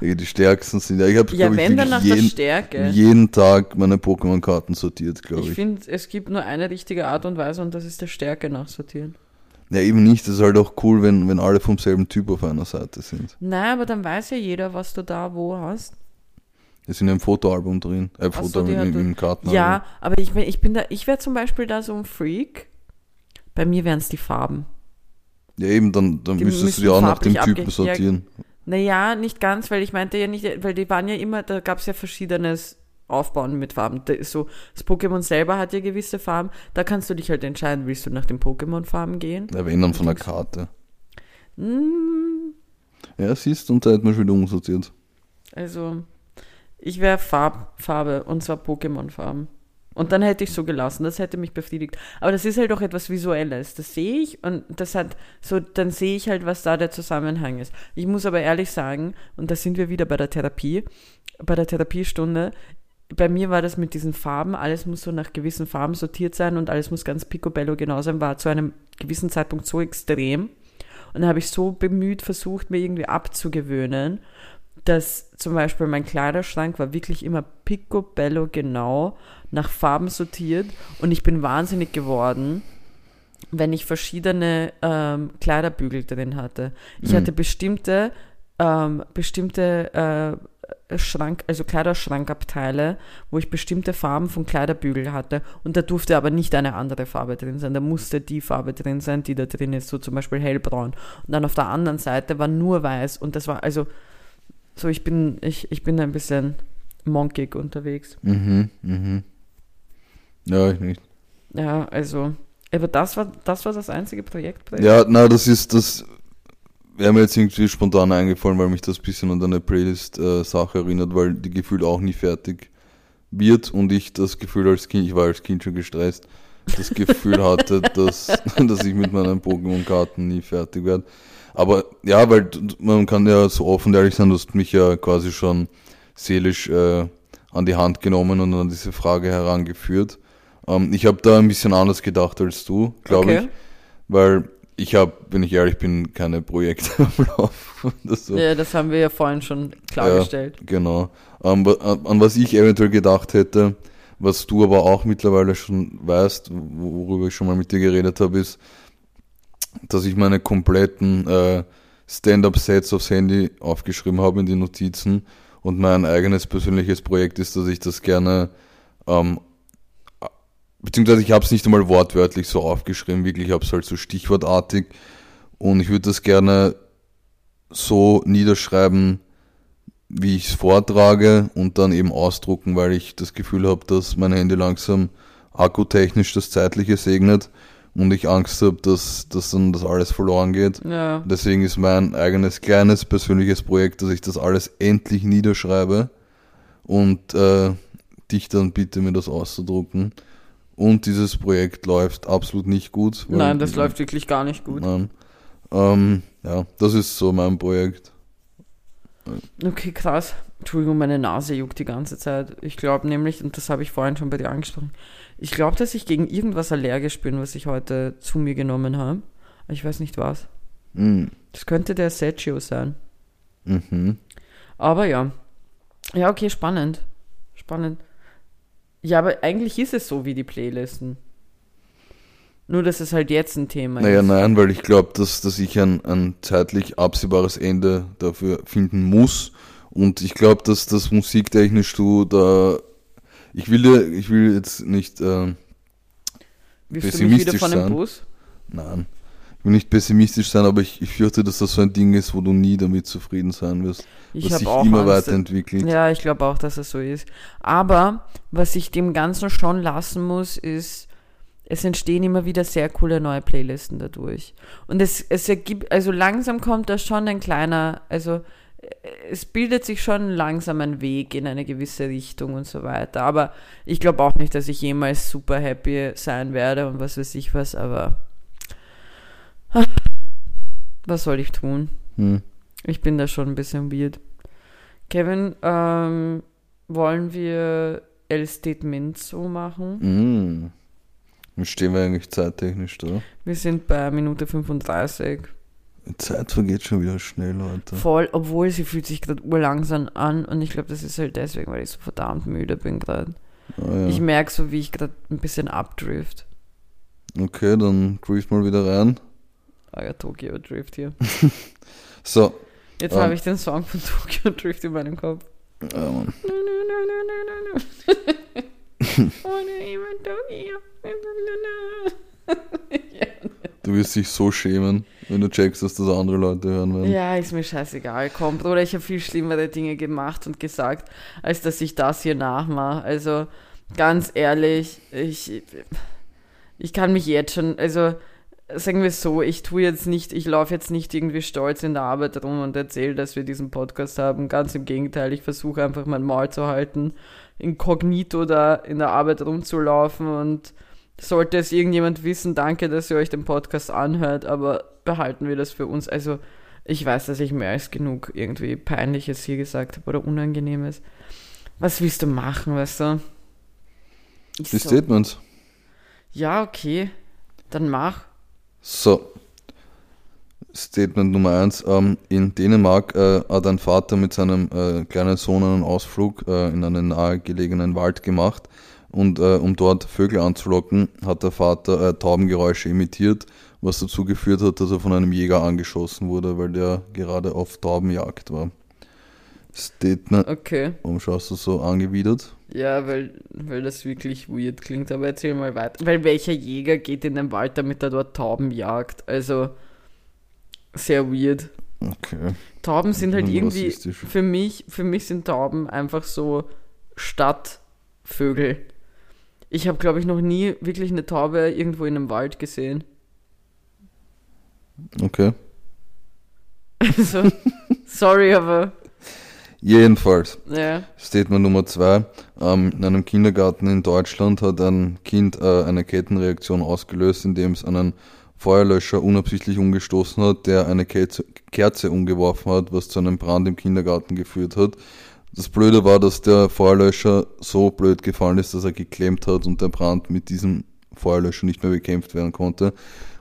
Die stärksten sind. Ja, ich habe, Ja, wenn dann nach der jeden, Stärke. jeden Tag meine Pokémon-Karten sortiert, glaube Ich ich. finde, es gibt nur eine richtige Art und Weise und das ist der Stärke nachsortieren. Ja, eben nicht. Das ist halt auch cool, wenn, wenn alle vom selben Typ auf einer Seite sind. Nein, aber dann weiß ja jeder, was du da wo hast. Die sind im Fotoalbum drin. Äh, so, Foto die im, im Kartenalbum. Ja, aber ich, bin- ich bin da, ich wäre zum Beispiel da so ein Freak. Bei mir wären es die Farben. Ja, eben, dann, dann Die müsstest du die auch nach dem Typen abge- ja, sortieren. Naja, nicht ganz, weil ich meinte ja nicht, weil die waren ja immer, da gab es ja verschiedenes Aufbauen mit Farben. Da ist so, das Pokémon selber hat ja gewisse Farben. Da kannst du dich halt entscheiden, willst du nach den Pokémon-Farben gehen? Ja, wenn dann von der Karte. Hm, Ja, siehst du, und da hat man schon wieder umsortiert. also, ich wäre Farb, Farbe, und zwar Pokémon-Farben. Und dann hätte ich so gelassen, das hätte mich befriedigt. Aber das ist halt auch etwas Visuelles. Das sehe ich und das hat so, dann sehe ich halt, was da der Zusammenhang ist. Ich muss aber ehrlich sagen, und da sind wir wieder bei der Therapie, bei der Therapiestunde, bei mir war das mit diesen Farben, alles muss so nach gewissen Farben sortiert sein und alles muss ganz picobello genau sein, war zu einem gewissen Zeitpunkt so extrem. Und da habe ich so bemüht versucht, mir irgendwie abzugewöhnen, dass zum Beispiel mein Kleiderschrank war wirklich immer picobello genau nach Farben sortiert und ich bin wahnsinnig geworden, wenn ich verschiedene ähm, Kleiderbügel drin hatte. Ich Mhm. hatte bestimmte, ähm, bestimmte äh, Schrank, also Kleiderschrankabteile, wo ich bestimmte Farben von Kleiderbügel hatte und da durfte aber nicht eine andere Farbe drin sein. Da musste die Farbe drin sein, die da drin ist, so zum Beispiel hellbraun. Und dann auf der anderen Seite war nur weiß und das war also so, ich bin, ich, ich bin ein bisschen monkig unterwegs. Mhm, mhm. Ja, ich nicht. Ja, also, aber das war das, war das einzige Projekt. Ja, na, das ist das. Wäre mir jetzt irgendwie spontan eingefallen, weil mich das ein bisschen an deine Playlist-Sache erinnert, weil die Gefühl auch nie fertig wird und ich das Gefühl als Kind, ich war als Kind schon gestresst, das Gefühl hatte, dass, dass ich mit meinen Pokémon-Karten nie fertig werde. Aber ja, weil man kann ja so offen und ehrlich sein, du hast mich ja quasi schon seelisch äh, an die Hand genommen und an diese Frage herangeführt. Ähm, ich habe da ein bisschen anders gedacht als du, glaube Okay. ich. Weil ich habe, wenn ich ehrlich bin, keine Projekte am Laufen. so. Ja, das haben wir ja vorhin schon klargestellt. Genau. Ähm, an, an was ich eventuell gedacht hätte, was du aber auch mittlerweile schon weißt, worüber ich schon mal mit dir geredet habe, ist, dass ich meine kompletten äh, Stand-up-Sets aufs Handy aufgeschrieben habe in die Notizen und mein eigenes persönliches Projekt ist, dass ich das gerne, ähm, beziehungsweise ich habe es nicht einmal wortwörtlich so aufgeschrieben, wirklich, ich habe es halt so stichwortartig und ich würde das gerne so niederschreiben, wie ich es vortrage und dann eben ausdrucken, weil ich das Gefühl habe, dass mein Handy langsam akkutechnisch das Zeitliche segnet und ich Angst habe, dass, dass dann das alles verloren geht. Ja. Deswegen ist mein eigenes kleines persönliches Projekt, dass ich das alles endlich niederschreibe und äh, dich dann bitte, mir das auszudrucken. Und dieses Projekt läuft absolut nicht gut. Nein, das läuft wirklich gar nicht gut. Nein. Ähm, ja, das ist so mein Projekt. Okay, krass. Entschuldigung, meine Nase juckt die ganze Zeit. Ich glaube nämlich, und das habe ich vorhin schon bei dir angesprochen, ich glaube, dass ich gegen irgendwas allergisch bin, was ich heute zu mir genommen habe. Ich weiß nicht was. Mhm. Das könnte der Sergio sein. Mhm. Aber ja. Ja, okay, spannend. Spannend. Ja, aber eigentlich ist es so wie die Playlisten. Nur, dass es halt jetzt ein Thema Naja, ist. nein, weil ich glaube, dass, dass ich ein, ein zeitlich absehbares Ende dafür finden muss Und ich glaube, dass das musiktechnisch du da. Ich will, dir- ich will jetzt nicht. Äh, Wirst du mich wieder Pessimistisch von dem sein. Bus? nein. Ich will nicht pessimistisch sein, aber ich, ich fürchte, dass das so ein Ding ist, wo du nie damit zufrieden sein wirst. Ich was sich auch immer Angst, weiterentwickelt. Ja, ich glaube auch, dass es so ist. Aber was ich dem Ganzen schon lassen muss, ist, es entstehen immer wieder sehr coole neue Playlisten dadurch. Und es, es ergibt, also langsam kommt da schon ein kleiner, also es bildet sich schon langsam ein Weg in eine gewisse Richtung und so weiter. Aber ich glaube auch nicht, dass ich jemals super happy sein werde und was weiß ich was, aber was soll ich tun? Hm. Ich bin da schon ein bisschen weird. Kevin, ähm, wollen wir El Statement so machen? Wie stehen wir eigentlich zeittechnisch da? Wir sind bei Minute 35. Zeit vergeht schon wieder schnell, Leute. Voll, obwohl sie fühlt sich gerade urlangsam an und ich glaube, das ist halt deswegen, weil ich so verdammt müde bin gerade. Ah, ja. Ich merke so, wie ich gerade ein bisschen abdrift. Okay, dann grief mal wieder rein. Ah ja, Tokyo Drift hier. So. Jetzt Ähm. habe ich den Song von Tokyo Drift in meinem Kopf. Ja, Mann. Ohne even Tokyo. Ja. Du wirst dich so schämen, wenn du checkst, dass das andere Leute hören werden. Ja, ist mir scheißegal. Komm, Bruder, ich habe viel schlimmere Dinge gemacht und gesagt, als dass ich das hier nachmache. Also, ganz ehrlich, ich, ich kann mich jetzt schon, also, sagen wir es so, ich tue jetzt nicht, ich laufe jetzt nicht irgendwie stolz in der Arbeit rum und erzähle, dass wir diesen Podcast haben. Ganz im Gegenteil, ich versuche einfach mein Maul zu halten, inkognito da in der Arbeit rumzulaufen und sollte es irgendjemand wissen, danke, dass ihr euch den Podcast anhört, aber behalten wir das für uns. Also, ich weiß, dass ich mehr als genug irgendwie Peinliches hier gesagt habe oder Unangenehmes. Was willst du machen, weißt du? Ich Die so, Statements. ja, okay, dann mach. So. Statement Nummer eins. Ähm, in Dänemark äh, hat ein Vater mit seinem äh, kleinen Sohn einen Ausflug äh, in einen nahegelegenen Wald gemacht. Und äh, um dort Vögel anzulocken, hat der Vater äh, Taubengeräusche imitiert, was dazu geführt hat, dass er von einem Jäger angeschossen wurde, weil der gerade auf Taubenjagd war. Statement. Okay. Warum schaust du so angewidert? Ja, weil, weil das wirklich weird klingt, aber erzähl mal weiter. Weil welcher Jäger geht in den Wald, damit er dort Tauben jagt? Also, sehr weird. Okay. Tauben sind halt irgendwie, für mich, für mich sind Tauben einfach so Stadtvögel. Ich habe, glaube ich, noch nie wirklich eine Taube irgendwo in einem Wald gesehen. Okay. Also, sorry, aber Jedenfalls. ja. Statement Nummer zwei. Ähm, in einem Kindergarten in Deutschland hat ein Kind äh, eine Kettenreaktion ausgelöst, indem es einen Feuerlöscher unabsichtlich umgestoßen hat, der eine Kerze, Kerze umgeworfen hat, was zu einem Brand im Kindergarten geführt hat. Das Blöde war, dass der Feuerlöscher so blöd gefallen ist, dass er geklemmt hat und der Brand mit diesem Feuerlöscher nicht mehr bekämpft werden konnte.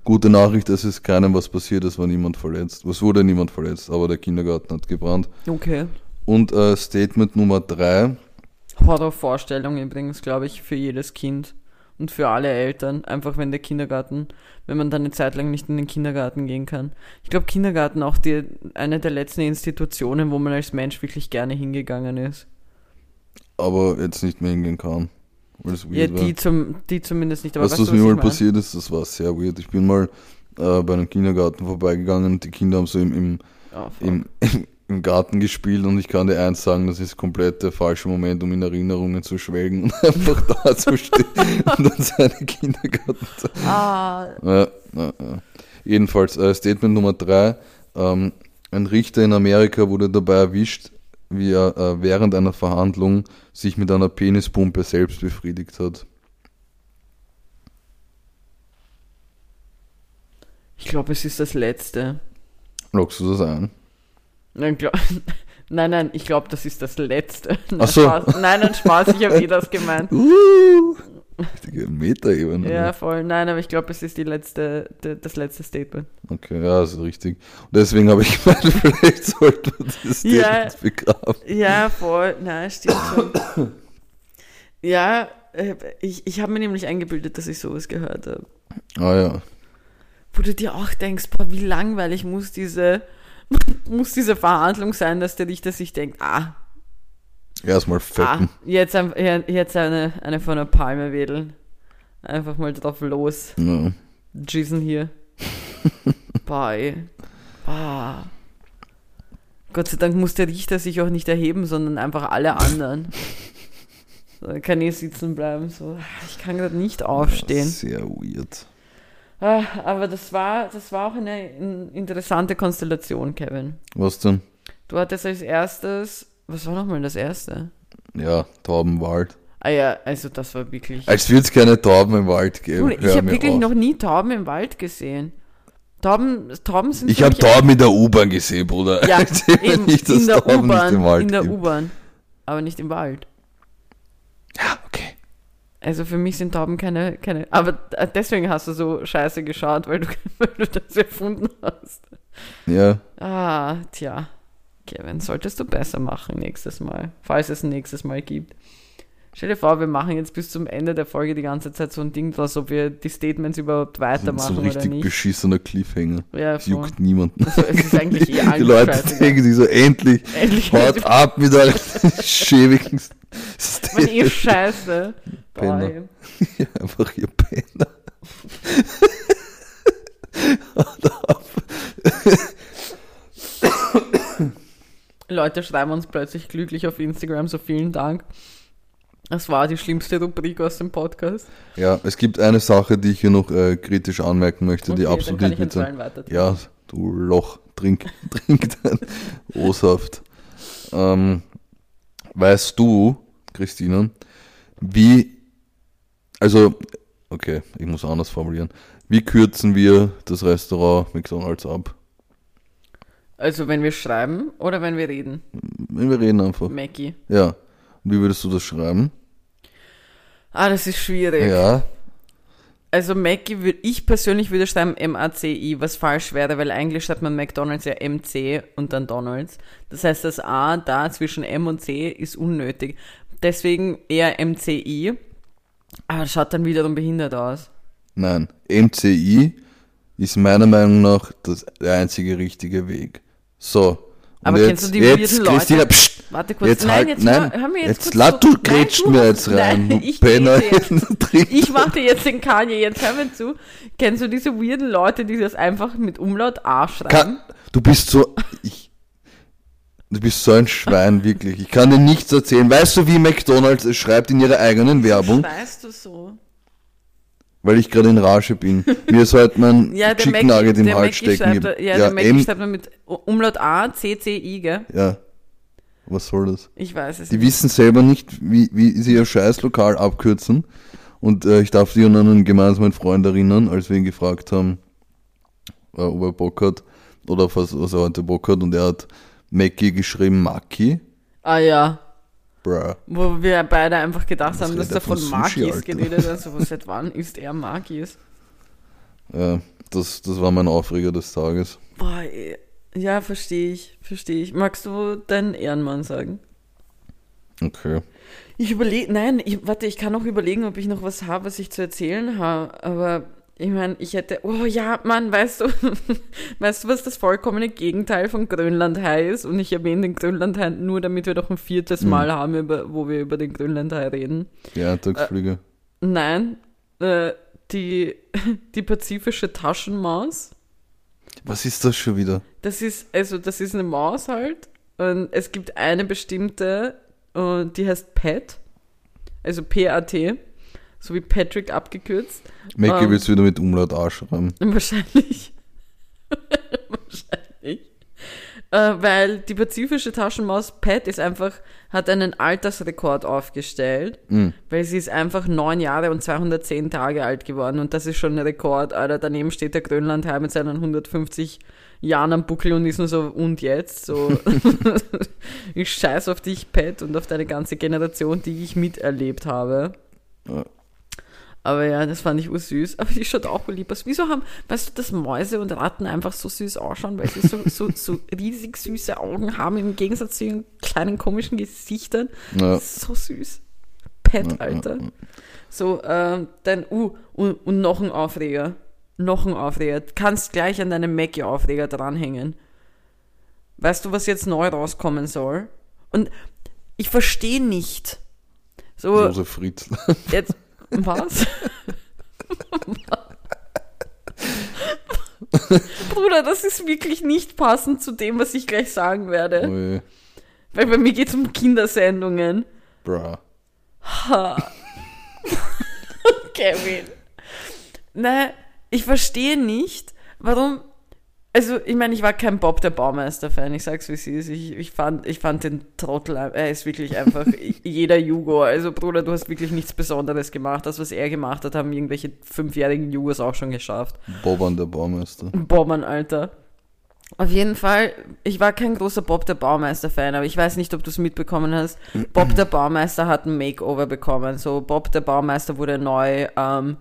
Gute Nachricht, es ist keinem was passiert, es war niemand verletzt. Es wurde niemand verletzt, aber der Kindergarten hat gebrannt. Okay. Und äh, Statement Nummer drei. Horrorvorstellung übrigens, glaube ich, für jedes Kind und für alle Eltern. Einfach wenn der Kindergarten, wenn man dann eine Zeit lang nicht in den Kindergarten gehen kann. Ich glaube, Kindergarten auch die, eine der letzten Institutionen, wo man als Mensch wirklich gerne hingegangen ist. aber jetzt nicht mehr hingehen kann. Ja, die, war. zum, die zumindest nicht. Aber weißt weißt was du, mir mal passiert ist? Das war sehr weird. Ich bin mal äh, bei einem Kindergarten vorbeigegangen und die Kinder haben so im, im, Oh, fuck. im, im Garten gespielt und ich kann dir eins sagen, das ist komplett der falsche Moment, um in Erinnerungen zu schwelgen und einfach da zu stehen und dann seine Kindergarten zu ah, ja, ja, ja. Jedenfalls, äh, Statement Nummer drei. Ähm, ein Richter in Amerika wurde dabei erwischt, wie er äh, während einer Verhandlung sich mit einer Penispumpe selbst befriedigt hat. ich glaube, es ist das letzte. Lockst du das ein? Nein, nein, nein, ich glaube, das ist das letzte. Nein, Ach so. Spaß. Nein, nein, Spaß, ich habe eh das gemeint. Uh, richtige Metaebene. Ja, voll. Nein, aber ich glaube, es ist die letzte, das letzte Statement. Okay, ja, ist richtig. Und deswegen habe ich gemeint, vielleicht sollte man das Ja. Statement begraben. Ja, voll. Nein, stimmt schon. ja, ich, ich habe mir nämlich eingebildet, dass ich sowas gehört habe. Ah ja. Wo du dir auch denkst, boah, wie langweilig muss diese muss diese Verhandlung sein, dass der Richter sich denkt, ah, Erstmal ah fetten. jetzt, ein- jetzt eine, eine von der Palme wedeln. Einfach mal drauf los. Ja. Jason hier. Bye. Ah. Gott sei Dank muss der Richter sich auch nicht erheben, sondern einfach alle anderen. So, kann eh sitzen bleiben. So, ich kann gerade nicht aufstehen. Sehr weird. Ah, aber das war, das war auch eine in- interessante Konstellation, Kevin. Was denn? Du hattest als erstes, was war nochmal das erste? Ja, Tauben im Wald. Ah ja, also das war wirklich. Als würde es keine Tauben im Wald geben. Ich habe wirklich auf. noch nie Tauben im Wald gesehen. Tauben, Tauben sind Ich habe Tauben in der U-Bahn gesehen, Bruder. Ja, eben, nicht, in der U-Bahn, in der. U-Bahn, aber nicht im Wald. Ja, okay. Also für mich sind Tauben keine, keine, aber deswegen hast du so scheiße geschaut, weil du, weil du das erfunden hast. Ja, Ah, tja, Kevin, solltest du besser machen nächstes Mal, falls es ein nächstes Mal gibt. Stell dir vor, wir machen jetzt bis zum Ende der Folge die ganze Zeit so ein Ding draus, ob wir die Statements überhaupt so ein weitermachen oder richtig nicht. beschissener Cliffhanger. Ja, Das juckt niemanden. Also, es ist eigentlich eh Die Leute denken sich so, endlich, Endlich haut ab mit euren schäbigen Man eh scheiße. Penner. Boy. Einfach ihr Penner. Haut ab. Leute schreiben uns plötzlich glücklich auf Instagram, so vielen Dank. Das war die schlimmste Rubrik aus dem Podcast. Ja, es gibt eine Sache, die ich hier noch äh, kritisch anmerken möchte, die Okay, absolut dann kann nicht ich mit. Ja, du Loch, trink, trink dein O-Saft. Ähm, weißt du, Christina, wie, also, okay, ich muss anders formulieren. Wie kürzen wir das Restaurant McDonalds ab? Also wenn wir schreiben oder wenn wir reden? Wenn wir reden einfach. Mackie. Ja. Wie würdest du das schreiben? Ah, das ist schwierig. Ja. Also Mackie würde ich persönlich würde schreiben M-A-C-I, was falsch wäre, weil eigentlich schreibt man McDonalds ja M-C und dann Donalds. Das heißt, das A da zwischen M und C ist unnötig. Deswegen eher M-C-I. Aber das schaut dann wiederum behindert aus. Nein. MCI ist meiner Meinung nach das, der einzige richtige Weg. So. Aber jetzt, kennst du die jetzt, weirden Leute? Christina, psst, Warte kurz. Jetzt nein, halt- jetzt nein, hör, hör mir jetzt, jetzt kurz zu. du Nein, grätscht du mir jetzt rein, Nein, ich Penner. jetzt. Ich mache jetzt den Kanye, jetzt hör mir zu. Kennst du diese weirden Leute, die das einfach mit Umlaut A schreiben? Kann, du bist so, ich, du bist so ein Schwein, wirklich. Ich kann dir nichts erzählen. Weißt du, wie McDonalds es schreibt in ihrer eigenen Werbung? Weißt du so? Weil ich gerade in Rage bin. Mir ist mein Ja, Chicken Nugget im Hals stecken. schreibt, geblieben. ja, der Mackie schreibt man mit Umlaut A, C, C, I, gell? ja. Was soll das? Ich weiß es Die nicht. wissen selber nicht, wie, wie sie ihr Scheißlokal abkürzen. Und äh, ich darf dich an einen gemeinsamen Freund erinnern, als wir ihn gefragt haben, äh, ob er Bock hat oder was, was er heute Bock hat. Und er hat Mackie geschrieben, Maki. Ah ja, Bruh. wo wir beide einfach gedacht Was haben, dass er von Alter? geredet hat. So, seit wann ist er Makis? Ja, das, das war mein Aufreger des Tages. Boah, ey. ja, verstehe ich, verstehe ich. Magst du deinen Ehrenmann sagen? Okay. Ich überlege, nein, ich, warte, ich kann auch überlegen, ob ich noch was habe, was ich zu erzählen habe, aber ich meine, ich hätte, oh ja, Mann, weißt du, weißt du, was das vollkommene Gegenteil von Grönlandhai ist? Und ich erwähne den Grönlandhai nur, damit wir doch ein viertes Mhm. Mal haben, über, wo wir über den Grönlandhai reden. Die Eintagsflüge. Nein, äh, die, die pazifische Taschenmaus. Was ist das schon wieder? Das ist, also das ist eine Maus halt. Und es gibt eine bestimmte, und die heißt Pat. Also P-A-T. So wie Patrick abgekürzt. Mackie Ähm. wird's wieder mit Umlaut A schreiben. Wahrscheinlich. Wahrscheinlich. Äh, weil die pazifische Taschenmaus Pat ist einfach, hat einen Altersrekord aufgestellt, Mhm. weil sie ist einfach neun Jahre und 210 Tage alt geworden und das ist schon ein Rekord, Alter. Daneben steht der Grönlandhai mit seinen 150 Jahren am Buckel und ist nur so, und jetzt? So, ich scheiß auf dich, Pat, und auf deine ganze Generation, die ich miterlebt habe. Ja. Aber ja, das fand ich ursüß. Aber die schaut auch lieb aus. Wieso haben, weißt du, dass Mäuse und Ratten einfach so süß ausschauen, weil sie so, so, so riesig süße Augen haben, im Gegensatz zu ihren kleinen komischen Gesichtern. Ja. So süß. Pet, Alter. So, ähm, dann, uh, und, und noch ein Aufreger. Noch ein Aufreger. Kannst gleich an deinem Mackie-Aufreger dranhängen. Weißt du, was jetzt neu rauskommen soll? Und ich verstehe nicht. So, Josef Fritz. jetzt, was? Bruder, das ist wirklich nicht passend zu dem, was ich gleich sagen werde. Ui, Weil bei mir geht es um Kindersendungen. bra. Kevin. Nein, ich verstehe nicht, warum. Also, ich meine, ich war kein Bob der Baumeister-Fan, ich sag's wie es ist. Ich, ich, fand, ich fand den Trottel, er ist wirklich einfach jeder Jugo. Also, Bruder, du hast wirklich nichts Besonderes gemacht. Das, was er gemacht hat, haben irgendwelche fünfjährigen Jugos auch schon geschafft. Boban der Baumeister. Bobbern, Alter. Auf jeden Fall, ich war kein großer Bob der Baumeister-Fan, aber ich weiß nicht, ob du es mitbekommen hast. Bob der Baumeister hat ein Makeover bekommen. So, Bob der Baumeister wurde neu, ähm,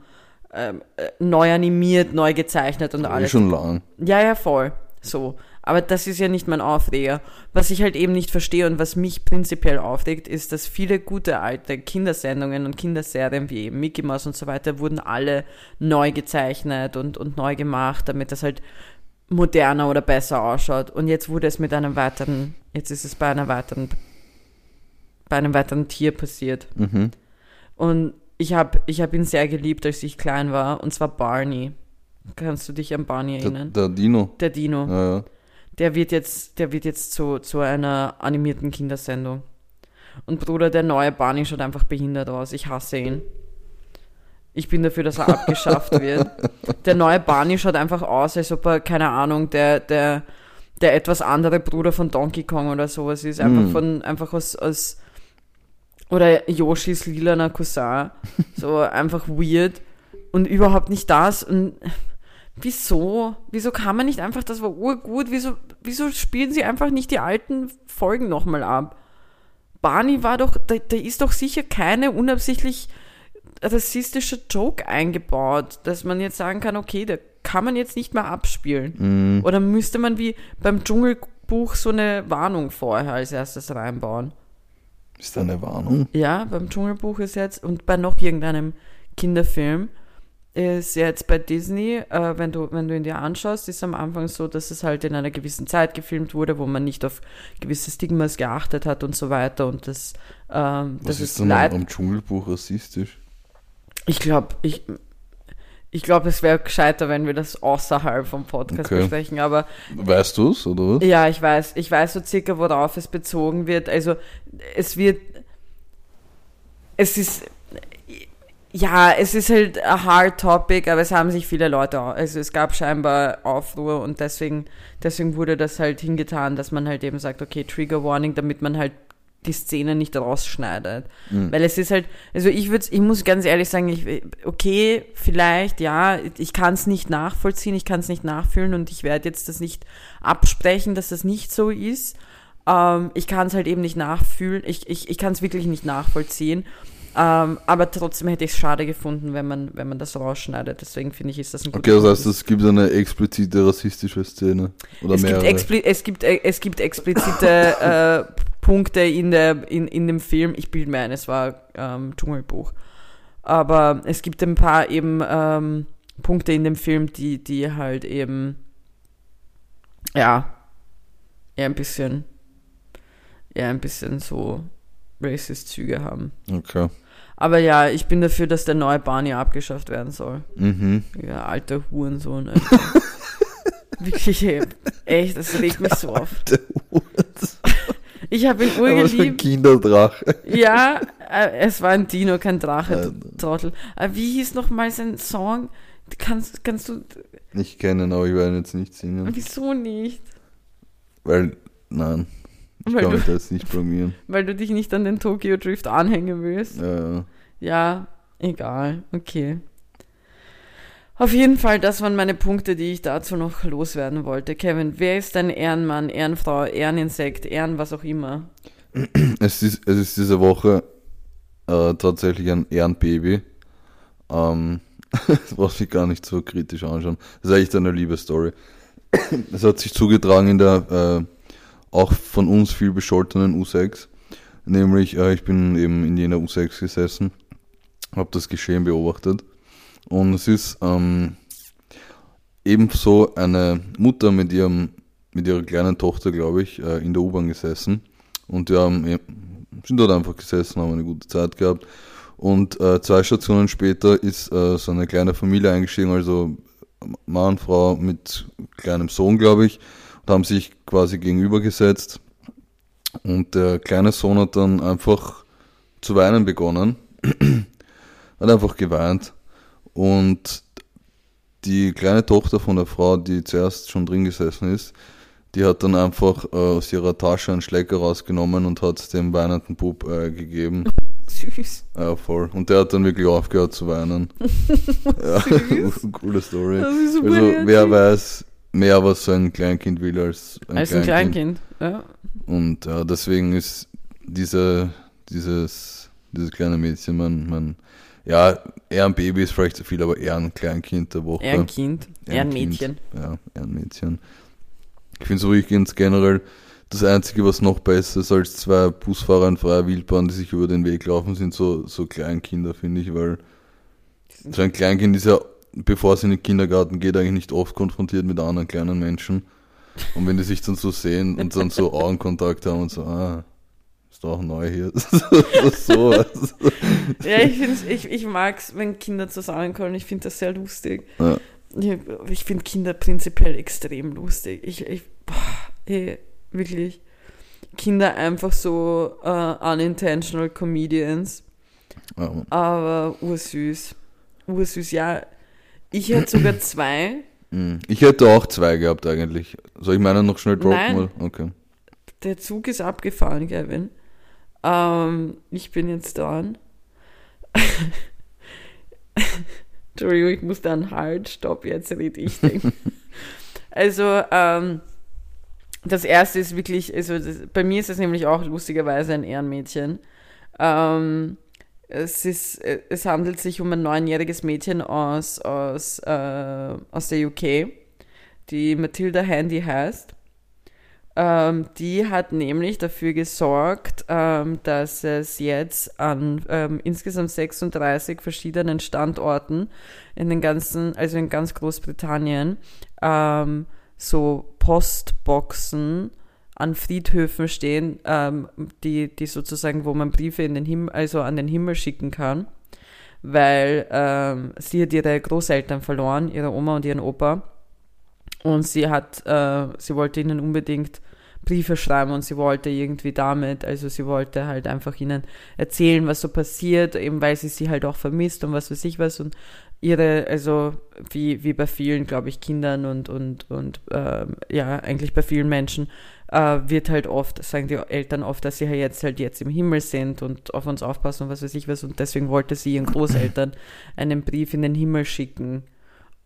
ähm, äh, neu animiert, neu gezeichnet und alles. schon lang. Ja, ja, voll. So. Aber das ist ja nicht mein Aufreger. Was ich halt eben nicht verstehe und was mich prinzipiell aufregt, ist, dass viele gute alte Kindersendungen und Kinderserien wie eben Mickey Mouse und so weiter wurden alle neu gezeichnet und, und neu gemacht, damit das halt moderner oder besser ausschaut. Und jetzt wurde es mit einem weiteren, jetzt ist es bei einer weiteren, bei einem weiteren Tier passiert. Mhm. Und ich habe ich hab ihn sehr geliebt, als ich klein war, und zwar Barney. Kannst du dich an Barney Der, erinnern? der Dino. Der Dino. Ja, ja. Der wird jetzt, der wird jetzt zu, zu einer animierten Kindersendung. Und Bruder, der neue Barney schaut einfach behindert aus. Ich hasse ihn. Ich bin dafür, dass er abgeschafft wird. Der neue Barney schaut einfach aus, als ob er, keine Ahnung, der, der, der etwas andere Bruder von Donkey Kong oder sowas ist. Einfach Mm. von, einfach aus, aus, oder Yoshis lilaner Cousin. So einfach weird. Und überhaupt nicht das. Und wieso? Wieso kann man nicht einfach, das war urgut, wieso, wieso spielen sie einfach nicht die alten Folgen nochmal ab? Barney war doch, da, da ist doch sicher keine unabsichtlich rassistische Joke eingebaut, dass man jetzt sagen kann, okay, da kann man jetzt nicht mehr abspielen. Mhm. Oder müsste man wie beim Dschungelbuch so eine Warnung vorher als erstes reinbauen? Ist da eine Warnung? Ja, beim Dschungelbuch ist jetzt und bei noch irgendeinem Kinderfilm ist jetzt bei Disney, äh, wenn du wenn du ihn dir anschaust, ist am Anfang so, dass es halt in einer gewissen Zeit gefilmt wurde, wo man nicht auf gewisse Stigmas geachtet hat und so weiter und das ähm, Was das ist leid. am Dschungelbuch rassistisch? Ich glaube, ich ich glaube, es wäre gescheiter, wenn wir das außerhalb vom Podcast Okay. besprechen, aber Weißt du es, oder was? ja, ich weiß, ich weiß so circa, worauf es bezogen wird. Also es wird, es ist, ja, es ist halt a hard topic, aber es haben sich viele Leute, also es gab scheinbar Aufruhr und deswegen, deswegen wurde das halt hingetan, dass man halt eben sagt, okay, Trigger Warning, damit man halt die Szene nicht rausschneidet. Mhm. Weil es ist halt, also ich würde, ich muss ganz ehrlich sagen, ich, okay, vielleicht, ja, ich kann es nicht nachvollziehen, ich kann es nicht nachfühlen und ich werde jetzt das nicht absprechen, dass das nicht so ist. Ähm, ich kann es halt eben nicht nachfühlen, ich, ich, ich kann es wirklich nicht nachvollziehen. Ähm, aber trotzdem hätte ich es schade gefunden, wenn man, wenn man das rausschneidet. Deswegen finde ich, ist das ein Okay, das heißt, Punkt. es gibt eine explizite rassistische Szene. Oder es gibt, mehrere. expli es, gibt, äh, es gibt explizite äh, Punkte in, der, in, in dem Film. Ich bilde mir ein, es war ähm, Dschungelbuch. Aber es gibt ein paar eben ähm, Punkte in dem Film, die, die halt eben, ja, eher ein bisschen, eher ein bisschen so Racist-Züge haben. Okay. Aber ja, ich bin dafür, dass der neue Barney abgeschafft werden soll. Mhm. Ja, alter Hurensohn. Alter. Wirklich, echt, das regt mich so auf. Ich habe ihn Aber so ein urgeliebt. Kinderdrache. Ja, äh, es war ein Dino, kein Drache, Alter. du Trottel. Aber wie hieß noch mal sein Song? Kannst, kannst du, Ich kenne ihn, aber ich werde ihn jetzt nicht singen. wieso nicht? Weil, nein. Ich Weil kann du, mich da jetzt nicht blamieren. weil du dich nicht an den Tokyo Drift anhängen willst? Ja, Ja, egal, okay. Auf jeden Fall, das waren meine Punkte, die ich dazu noch loswerden wollte. Kevin, wer ist dein Ehrenmann, Ehrenfrau, Ehreninsekt, Ehren, was auch immer? es ist, es ist diese Woche äh, tatsächlich ein Ehrenbaby. Ähm, das brauchst du gar nicht so kritisch anschauen. Das ist echt eine liebe Story. Es hat sich zugetragen in der äh, auch von uns viel bescholtenen U6. Nämlich, äh, ich bin eben in jener U6 gesessen, habe das Geschehen beobachtet. Und es ist ähm, ebenso eine Mutter mit ihrem mit ihrer kleinen Tochter, glaube ich, äh, in der U-Bahn gesessen. Und wir haben, sind dort einfach gesessen, haben eine gute Zeit gehabt. Und äh, zwei Stationen später ist äh, so eine kleine Familie eingestiegen, also Mann, Frau mit kleinem Sohn, glaube ich, und haben sich quasi gegenübergesetzt. Und der kleine Sohn hat dann einfach zu weinen begonnen. hat einfach geweint. Und die kleine Tochter von der Frau, die zuerst schon drin gesessen ist, die hat dann einfach äh, aus ihrer Tasche einen Schlecker rausgenommen und hat es dem weinenden Bub äh, gegeben. Süß. Ja, voll. Und der hat dann wirklich aufgehört zu weinen. ja, coole Story. Also wer weiß mehr, was so ein Kleinkind will als ein Als ein Kleinkind. Kleinkind. Ja. Und ja, deswegen ist diese, dieses, dieses kleine Mädchen, man, man, ja, eher ein Baby ist vielleicht zu viel, aber eher ein Kleinkind der Woche. Eher ein Kind. Eher ein Mädchen. Ja, eher ein Mädchen. Ich finde so übrigens generell das Einzige, was noch besser ist als zwei Busfahrer in freier Wildbahn, die sich über den Weg laufen, sind so, so Kleinkinder, finde ich, weil so ein Kleinkind ist ja, bevor es in den Kindergarten geht, eigentlich nicht oft konfrontiert mit anderen kleinen Menschen. Und wenn die sich dann so sehen und dann so Augenkontakt haben und so, ah, doch neu hier. so. Ja, ich, ich, ich mag es, wenn Kinder zusammenkommen. Ich finde das sehr lustig. Ja. Ich, ich finde Kinder prinzipiell extrem lustig. Ich, ich boah, ey, wirklich. Kinder einfach so uh, unintentional Comedians. Ja, Aber ursüß. Ursüß, ja. Ich hätte sogar zwei. mm. Ich hätte auch zwei gehabt eigentlich. Soll ich meinen noch schnell droppen? Nein. Okay. Der Zug ist abgefahren, Gavin. Ähm, ich bin jetzt dran. Entschuldigung, ich muss da einen Halt, stopp, jetzt red ich denken. also, ähm, das erste ist wirklich, also das, bei mir ist es nämlich auch lustigerweise ein Ehrenmädchen. Ähm, es, ist, es handelt sich um ein neunjähriges Mädchen aus, aus, äh, aus der UK, die Matilda Handy heißt. Ähm, die hat nämlich dafür gesorgt, ähm, dass es jetzt an ähm, insgesamt 36 verschiedenen Standorten in den ganzen, also in ganz Großbritannien, ähm, so Postboxen an Friedhöfen stehen, ähm, die, die sozusagen, wo man Briefe in den Himmel, also an den Himmel schicken kann, weil ähm, sie hat ihre Großeltern verloren, ihre Oma und ihren Opa. Und sie hat, äh, sie wollte ihnen unbedingt Briefe schreiben und sie wollte irgendwie damit, also sie wollte halt einfach ihnen erzählen, was so passiert, eben weil sie sie halt auch vermisst und was weiß ich was und ihre, also wie, wie bei vielen, glaube ich, Kindern und, und, und ähm, ja, eigentlich bei vielen Menschen, äh, wird halt oft, sagen die Eltern oft, dass sie halt jetzt halt jetzt im Himmel sind und auf uns aufpassen und was weiß ich was und deswegen wollte sie ihren Großeltern einen Brief in den Himmel schicken.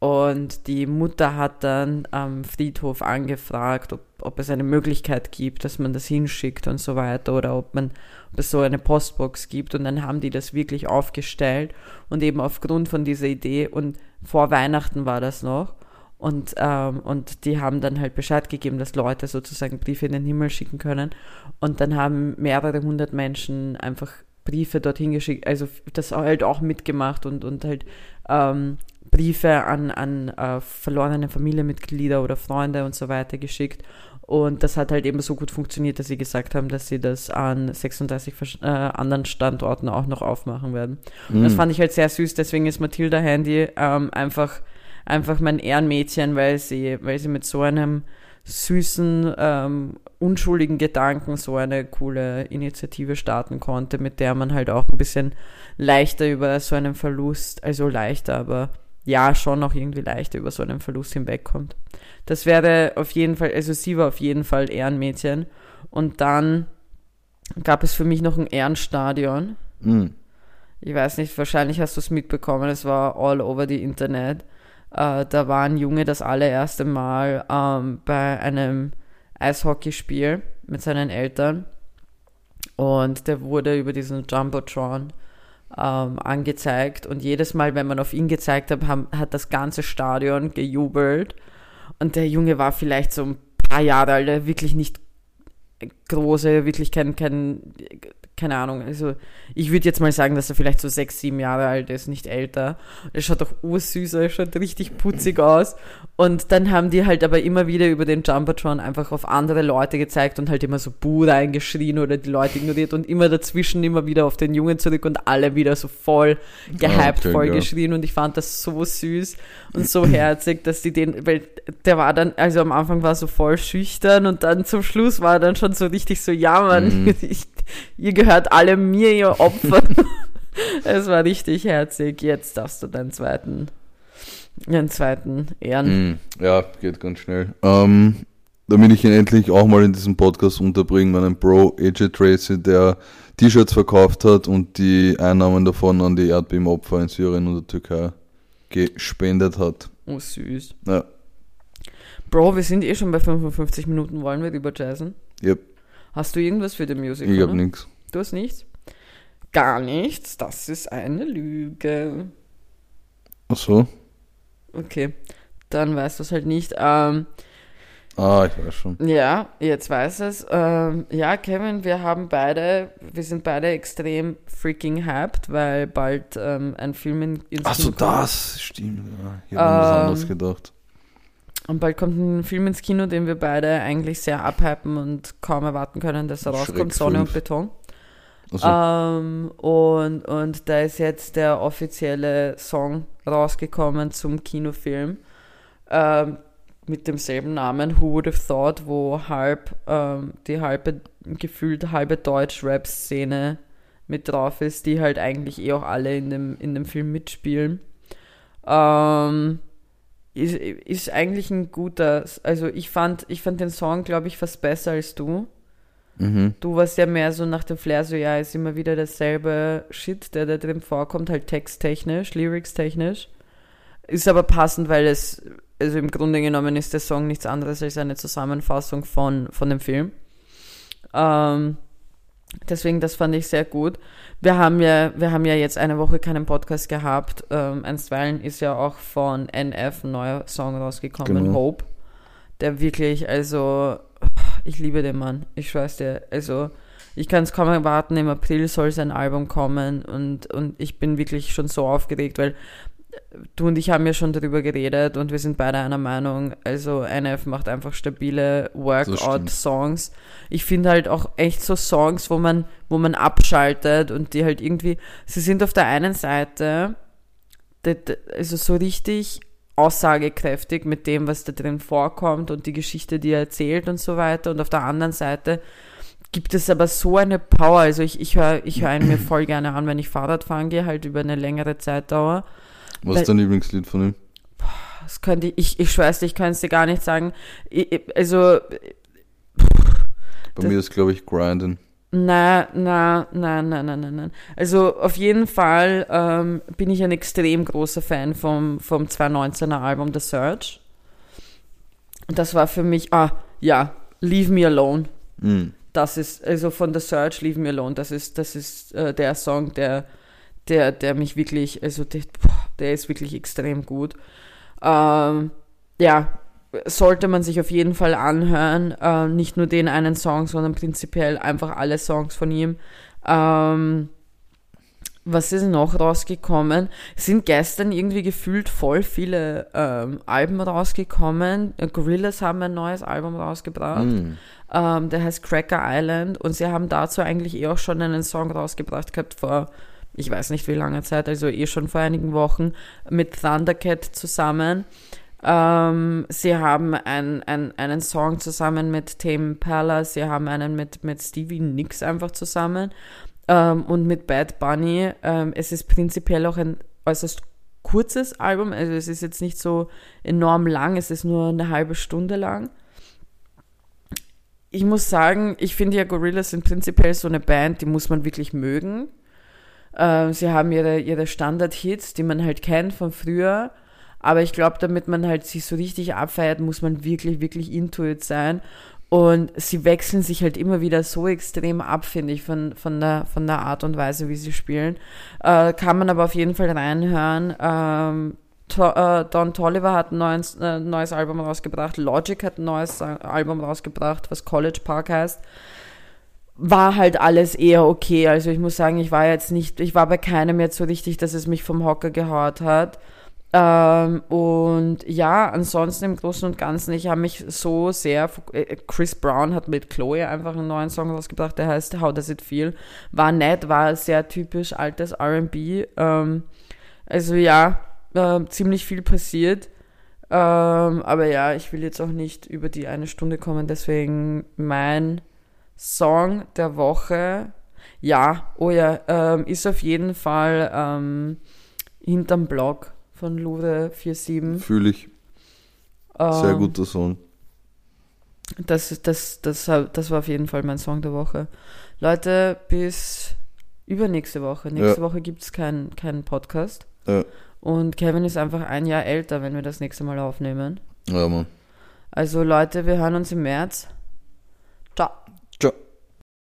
Und die Mutter hat dann am Friedhof angefragt, ob, ob es eine Möglichkeit gibt, dass man das hinschickt und so weiter oder ob man ob es so eine Postbox gibt. Und dann haben die das wirklich aufgestellt und eben aufgrund von dieser Idee und vor Weihnachten war das noch. Und, ähm, und die haben dann halt Bescheid gegeben, dass Leute sozusagen Briefe in den Himmel schicken können. Und dann haben mehrere hundert Menschen einfach Briefe dorthin geschickt, also das halt auch mitgemacht und, und halt ähm, Briefe an, an äh, verlorene Familienmitglieder oder Freunde und so weiter geschickt. Und das hat halt eben so gut funktioniert, dass sie gesagt haben, dass sie das an 36 vers- äh, anderen Standorten auch noch aufmachen werden. Und das fand ich halt sehr süß, deswegen ist Matilda Handy ähm, einfach, einfach mein Ehrenmädchen, weil sie, weil sie mit so einem süßen, ähm, unschuldigen Gedanken so eine coole Initiative starten konnte, mit der man halt auch ein bisschen leichter über so einen Verlust, also leichter, aber ja, schon auch irgendwie leichter über so einen Verlust hinwegkommt. Das wäre auf jeden Fall, also sie war auf jeden Fall Ehrenmädchen. Und dann gab es für mich noch ein Ehrenstadion. Mm. Ich weiß nicht, wahrscheinlich hast du es mitbekommen, es war all over the Internet. Äh, da war ein Junge das allererste Mal ähm, bei einem Eishockeyspiel mit seinen Eltern und der wurde über diesen Jumbotron ähm, angezeigt. Und jedes Mal, wenn man auf ihn gezeigt hat, haben, hat das ganze Stadion gejubelt. Und der Junge war vielleicht so ein paar Jahre alt, wirklich nicht große, wirklich kein, kein, keine Ahnung, also ich würde jetzt mal sagen, dass er vielleicht so sechs, sieben Jahre alt ist, nicht älter. Er schaut doch ursüß, er schaut richtig putzig aus. Und dann haben die halt aber immer wieder über den Jumbotron einfach auf andere Leute gezeigt und halt immer so Buh reingeschrien oder die Leute ignoriert und immer dazwischen immer wieder auf den Jungen zurück und alle wieder so voll gehypt, Okay, voll ja. geschrien und ich fand das so süß und so herzig, dass die den, weil der war dann, also am Anfang war so voll schüchtern und dann zum Schluss war er dann schon so richtig so, ja Mann, Mhm. ich, ihr gehört alle mir, ihr Opfer. es war richtig herzig. Jetzt darfst du deinen zweiten, deinen zweiten Ehren. Mm, ja, geht ganz schnell. Ähm, damit ich ihn endlich auch mal in diesem Podcast unterbringe, meinen Bro AJ Tracy, der T-Shirts verkauft hat und die Einnahmen davon an die Erdbebenopfer in Syrien und der Türkei gespendet hat. Oh, süß. Ja, Bro, wir sind eh schon bei 55 Minuten. Wollen wir über jazzen? yep, Hast du irgendwas für den Music? ich hab oder? nichts. Du hast nichts? Gar nichts. Das ist eine Lüge. Ach so? Okay, dann weißt du es halt nicht. Ähm, Ah, ich weiß schon. Ja, jetzt weiß es. Ähm, ja, Kevin, wir haben beide, wir sind beide extrem freaking hyped, weil bald ähm, ein Film in, ins Ach so, Kino kommt. das stimmt. Ja. Ich habe mir was Ähm, anderes gedacht. Und bald kommt ein Film ins Kino, den wir beide eigentlich sehr abhypen und kaum erwarten können, dass er rauskommt, Sonne und 5. Beton. Also, Ähm, und, und da ist jetzt der offizielle Song rausgekommen zum Kinofilm ähm, mit demselben Namen, Who Would Have Thought, wo halb ähm, die halbe, gefühlt halbe Deutsch-Rap-Szene mit drauf ist, die halt eigentlich eh auch alle in dem, in dem Film mitspielen. Ähm, ist, ist eigentlich ein guter, also ich fand, ich fand den Song, glaube ich, fast besser als du. mhm. Du warst ja mehr so nach dem Flair, so ja, ist immer wieder derselbe Shit, der da drin vorkommt, halt texttechnisch, lyricstechnisch. Ist aber passend, weil es, also im Grunde genommen ist der Song nichts anderes als eine Zusammenfassung von, von dem Film. Ähm, deswegen, das fand ich sehr gut. Wir haben ja, wir haben ja jetzt eine Woche keinen Podcast gehabt. Ähm, einstweilen ist ja auch von NF ein neuer Song rausgekommen, Genau. Hope. Der wirklich, also, ich liebe den Mann. Ich schwör's dir. Also, ich kann es kaum erwarten. Im April soll sein Album kommen und, und ich bin wirklich schon so aufgeregt, weil du und ich haben ja schon darüber geredet und wir sind beide einer Meinung. Also NF macht einfach stabile. Workout-Songs. Ich finde halt auch echt so Songs, wo man, wo man abschaltet und die halt irgendwie, sie sind auf der einen Seite, also so richtig aussagekräftig mit dem, was da drin vorkommt und die Geschichte, die er erzählt und so weiter. Und auf der anderen Seite gibt es aber so eine Power. Also ich, ich höre ich hör ihn mir voll gerne an, wenn ich Fahrrad fahren gehe, halt über eine längere Zeitdauer. Was ist dein Lieblingslied von ihm? Das könnte ich, ich, ich schwör's dir, ich kann es dir gar nicht sagen. Ich, also, Bei mir ist, glaube ich, Grindin. na, na, na, na, na, na, na. Also auf jeden Fall ähm, bin ich ein extrem großer Fan vom, vom 2019er Album The Search. Und das war für mich, ah, ja, Leave Me Alone. Mhm. Das ist, also von The Search, Leave Me Alone, das ist, das ist äh, der Song, der, der, der mich wirklich, also der, der ist wirklich extrem gut. Ähm, ja, sollte man sich auf jeden Fall anhören. Äh, nicht nur den einen Song, sondern prinzipiell einfach alle Songs von ihm. Ähm, was ist noch rausgekommen? Es sind gestern irgendwie gefühlt voll viele ähm, Alben rausgekommen. Äh, Gorillaz haben ein neues Album rausgebracht. Mhm. Ähm, der heißt Cracker Island und sie haben dazu eigentlich eh auch schon einen Song rausgebracht gehabt vor, ich weiß nicht wie langer Zeit, also eh schon vor einigen Wochen mit Thundercat zusammen. Ähm, sie haben ein, ein, einen Song zusammen mit Tame Impala, sie haben einen mit, mit Stevie Nicks einfach zusammen ähm, und mit Bad Bunny. Ähm, es ist prinzipiell auch ein äußerst kurzes Album, also es ist jetzt nicht so enorm lang, es ist nur eine halbe Stunde lang ich muss sagen, ich finde ja Gorillaz sind prinzipiell so eine Band, die muss man wirklich mögen. Äh, sie haben ihre, ihre Standard-Hits, die man halt kennt von früher. Aber ich glaube, damit man halt sich so richtig abfeiert, muss man wirklich, wirklich into it sein. Und sie wechseln sich halt immer wieder so extrem ab, finde ich, von, von, der, von der Art und Weise, wie sie spielen. Äh, kann man aber auf jeden Fall reinhören. Ähm, To äh, Don Tolliver hat ein neues, äh, neues Album rausgebracht, Logic hat ein neues Album rausgebracht, was College Park heißt. War halt alles eher okay. Also ich muss sagen, ich war jetzt nicht, ich war bei keinem jetzt so richtig, dass es mich vom Hocker gehaut hat. Ähm, und ja, ansonsten im Großen und Ganzen, ich habe mich so sehr. äh, Chris Brown hat mit Chloe einfach einen neuen Song rausgebracht, der heißt How Does It Feel? War nett, war sehr typisch altes RB. Ähm, also ja, äh, ziemlich viel passiert. Ähm, aber ja, ich will jetzt auch nicht über die eine Stunde kommen, deswegen mein Song der Woche, ja, oh ja, ähm, ist auf jeden Fall ähm, hinterm Blog von Lude47. Fühle ich. Sehr Ähm, guter Song. Das, das, das, das war auf jeden Fall mein Song der Woche. Leute, bis übernächste Woche. Nächste Ja. Woche gibt es keinen keinen Podcast. Ja, Und Kevin ist einfach ein Jahr älter, wenn wir das nächste Mal aufnehmen. ja Mann. Also Leute, wir hören uns im März. Ciao.